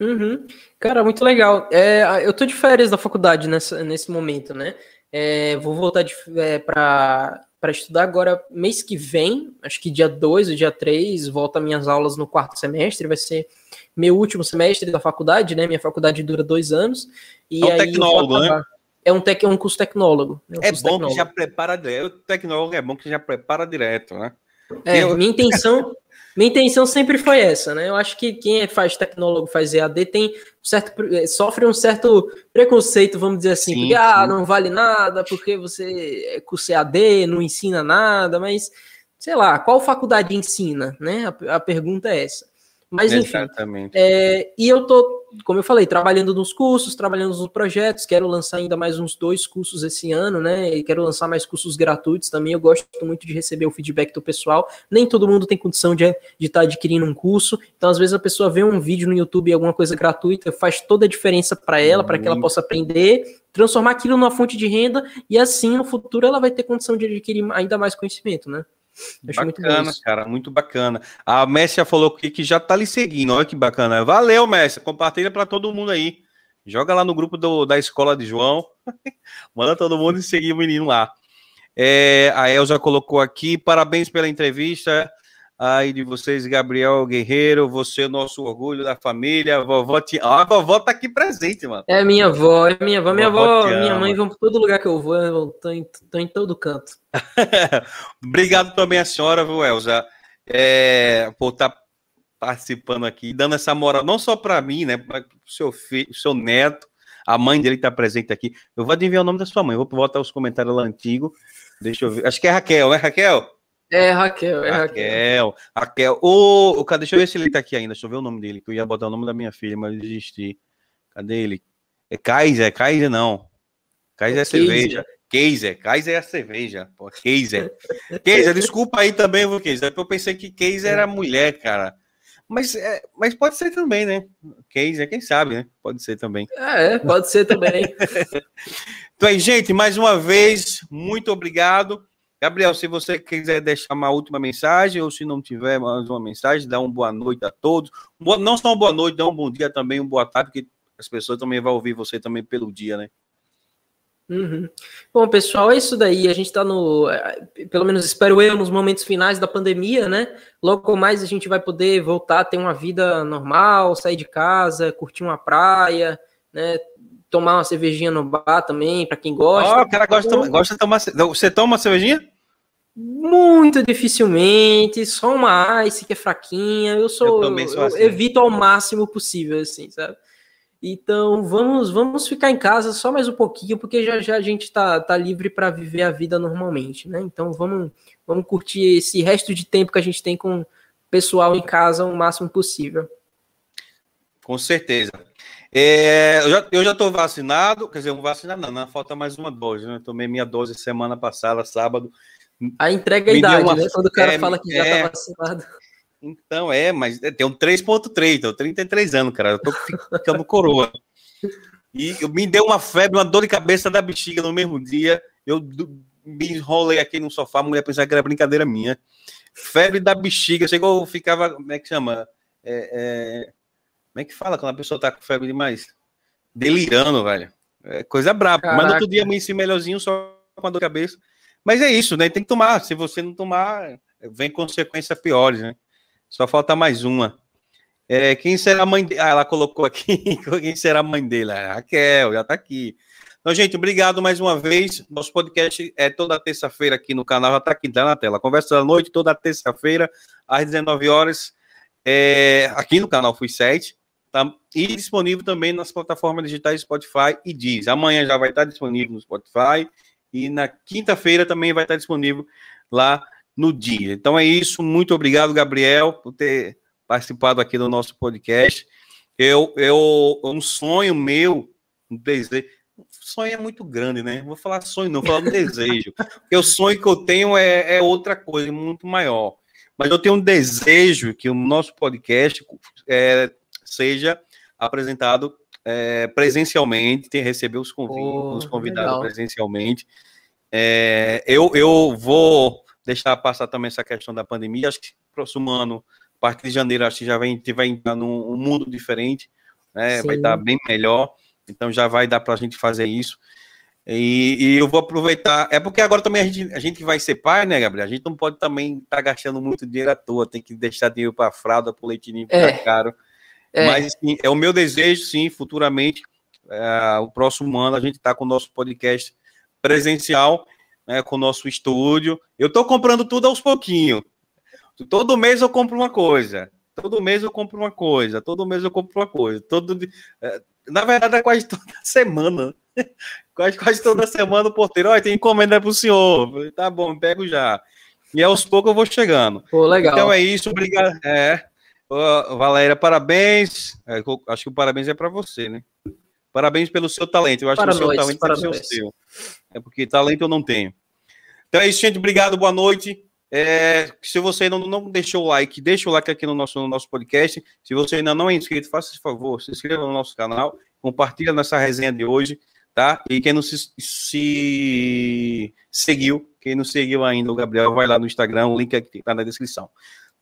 Uhum. Cara, muito legal. É, eu tô de férias da faculdade nessa, nesse momento, né? É, vou voltar é, para estudar agora mês que vem, acho que dia 2 ou dia 3, volta minhas aulas no quarto semestre, vai ser meu último semestre da faculdade, né? Minha faculdade dura dois anos. E é um tecnólogo, né? É um, tec, é um curso tecnólogo. É, um é curso bom tecnólogo. que já prepara direto. O tecnólogo é bom que já prepara direto, né? É, eu... minha intenção minha intenção sempre foi essa, né? Eu acho que quem faz tecnólogo, faz EAD, tem certo, eh, sofre um certo preconceito, vamos dizer assim, sim, porque ah, não vale nada, porque você é curso EAD, não ensina nada, mas sei lá, qual faculdade ensina, né? A, a pergunta é essa. Mas enfim. Exatamente. É, e eu tô, como eu falei, trabalhando nos cursos, trabalhando nos projetos, quero lançar ainda mais uns dois cursos esse ano, né? E quero lançar mais cursos gratuitos também. Eu gosto muito de receber o feedback do pessoal. Nem todo mundo tem condição de estar de tá adquirindo um curso. Então, às vezes, a pessoa vê um vídeo no YouTube, alguma coisa gratuita, faz toda a diferença para ela, para que ela possa aprender, transformar aquilo numa fonte de renda, e assim, no futuro, ela vai ter condição de adquirir ainda mais conhecimento, né? Acho bacana, muito cara, muito bacana. A Messia falou que, que já tá lhe seguindo, olha que bacana. Valeu, Messia, compartilha para todo mundo aí. Joga lá no grupo do, da escola de João, manda todo mundo seguir o menino lá. É, a Elza colocou aqui, parabéns pela entrevista aí de vocês, Gabriel Guerreiro, você nosso orgulho da família, a vovó te... ah, a vovó tá aqui presente, mano. É minha avó, é minha avó, minha avó, minha mãe vão para todo lugar que eu vou, eu tô em, tô em todo canto. Obrigado também a senhora, viu, Elza, é, por estar tá participando aqui, dando essa moral, não só para mim, né, para o seu filho, seu neto, a mãe dele está presente aqui. Eu vou adivinhar o nome da sua mãe, vou botar os comentários lá antigos. Deixa eu ver. Acho que é Raquel, né, Raquel? É Raquel, é Raquel. Raquel. O, o, deixa eu ver se ele tá aqui ainda. Deixa eu ver o nome dele, que eu ia botar o nome da minha filha, mas eu desisti. Cadê ele? É Kaiser, Kaiser não. Kaiser é, é cerveja. Kaiser, Kaiser é a cerveja. Pô, Kaiser. Kaiser, desculpa aí também, viu, Kaiser? Eu pensei que Kaiser era mulher, cara. Mas, é, mas pode ser também, né? Kaiser, quem sabe, né? Pode ser também. É, pode ser também. então aí, gente, mais uma vez, muito obrigado. Gabriel, se você quiser deixar uma última mensagem, ou se não tiver mais uma mensagem, dá uma boa noite a todos. Não só uma boa noite, dá um bom dia também, uma boa tarde, porque as pessoas também vão ouvir você também pelo dia, né? Uhum. Bom, pessoal, é isso daí. A gente está no, é, pelo menos espero eu, nos momentos finais da pandemia, né? Logo mais a gente vai poder voltar a ter uma vida normal, sair de casa, curtir uma praia, né? Tomar uma cervejinha no bar também, para quem gosta. Oh, o cara gosta, gosta de tomar. Você toma uma cervejinha? Muito dificilmente, só uma ice que é fraquinha. Eu sou, eu, sou assim. eu evito ao máximo possível, assim, sabe? Então vamos vamos ficar em casa só mais um pouquinho, porque já já a gente tá, tá livre para viver a vida normalmente, né? Então vamos vamos curtir esse resto de tempo que a gente tem com o pessoal em casa o máximo possível. Com certeza. É, eu, já, eu já tô vacinado, quer dizer, vacinado não, não, falta mais uma dose, né? Eu tomei minha dose semana passada, sábado, a entrega é a idade, uma... né? Quando o cara é, fala que já tá é... vacinado. Então, é, mas tem um 3.3, tô 33 anos, cara. Eu tô ficando coroa. E me deu uma febre, uma dor de cabeça da bexiga no mesmo dia. Eu me enrolei aqui no sofá, a mulher pensava que era brincadeira minha. Febre da bexiga, chegou, eu ficava, como é que chama? É, é, como é que fala quando a pessoa tá com febre demais? Delirando, velho. É coisa braba. Caraca. Mas no outro dia amanheci melhorzinho, só com a dor de cabeça. Mas é isso, né? Tem que tomar. Se você não tomar, vem consequências piores, né? Só falta mais uma. É, quem será a mãe dele? Ah, ela colocou aqui. quem será a mãe dele? A Raquel, já tá aqui. Então, gente, obrigado mais uma vez. Nosso podcast é toda terça-feira aqui no canal, já tá aqui tá na tela. Conversa da noite, toda terça-feira, às 19 horas, é, aqui no canal Fui 7. Tá? E disponível também nas plataformas digitais Spotify e Diz. Amanhã já vai estar disponível no Spotify e na quinta-feira também vai estar disponível lá no dia. Então é isso. Muito obrigado, Gabriel, por ter participado aqui do nosso podcast. Eu, eu um sonho meu, um desejo. Sonho é muito grande, né? Vou falar sonho, não, vou falar um desejo. Porque o sonho que eu tenho é, é outra coisa, muito maior. Mas eu tenho um desejo que o nosso podcast é, seja apresentado é, presencialmente, tem receber os, oh, os convidados legal. presencialmente. É, eu, eu vou deixar passar também essa questão da pandemia. Acho que próximo ano, a partir de janeiro, acho que já vai, vai entrar num um mundo diferente, né? vai estar bem melhor. Então já vai dar para a gente fazer isso. E, e, eu vou aproveitar. É porque agora também a gente, a gente vai ser pai, né, Gabriel? A gente não pode também estar tá gastando muito dinheiro à toa, tem que deixar dinheiro para fralda, para o leitinho é. caro. É. Mas assim, é o meu desejo, sim, futuramente, é, o próximo ano, a gente está com o nosso podcast presencial, né, com o nosso estúdio. Eu estou comprando tudo aos pouquinhos. Todo mês eu compro uma coisa. Todo mês eu compro uma coisa. Todo mês eu compro uma coisa. Todo, é, na verdade, é quase toda semana. quase, quase toda semana o porteiro, olha, tem encomenda para o senhor. Tá bom, pego já. E aos poucos eu vou chegando. Pô, legal. Então é isso, obrigado. É, Valéria, parabéns. É, acho que o parabéns é para você, né? Parabéns pelo seu talento. Eu acho para que o seu talento deve ser o seu. É porque talento eu não tenho. Então é isso, gente. Obrigado, boa noite. É, se você ainda não, não deixou o like, deixa o like aqui no nosso, no nosso podcast. Se você ainda não é inscrito, faça esse favor, se inscreva no nosso canal, compartilha nessa resenha de hoje, tá? E quem não se, se seguiu, quem não seguiu ainda o Gabriel, vai lá no Instagram, o link aqui tá na descrição.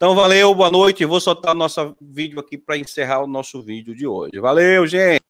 Então, valeu, boa noite. Vou soltar o nosso vídeo aqui para encerrar o nosso vídeo de hoje. Valeu, gente!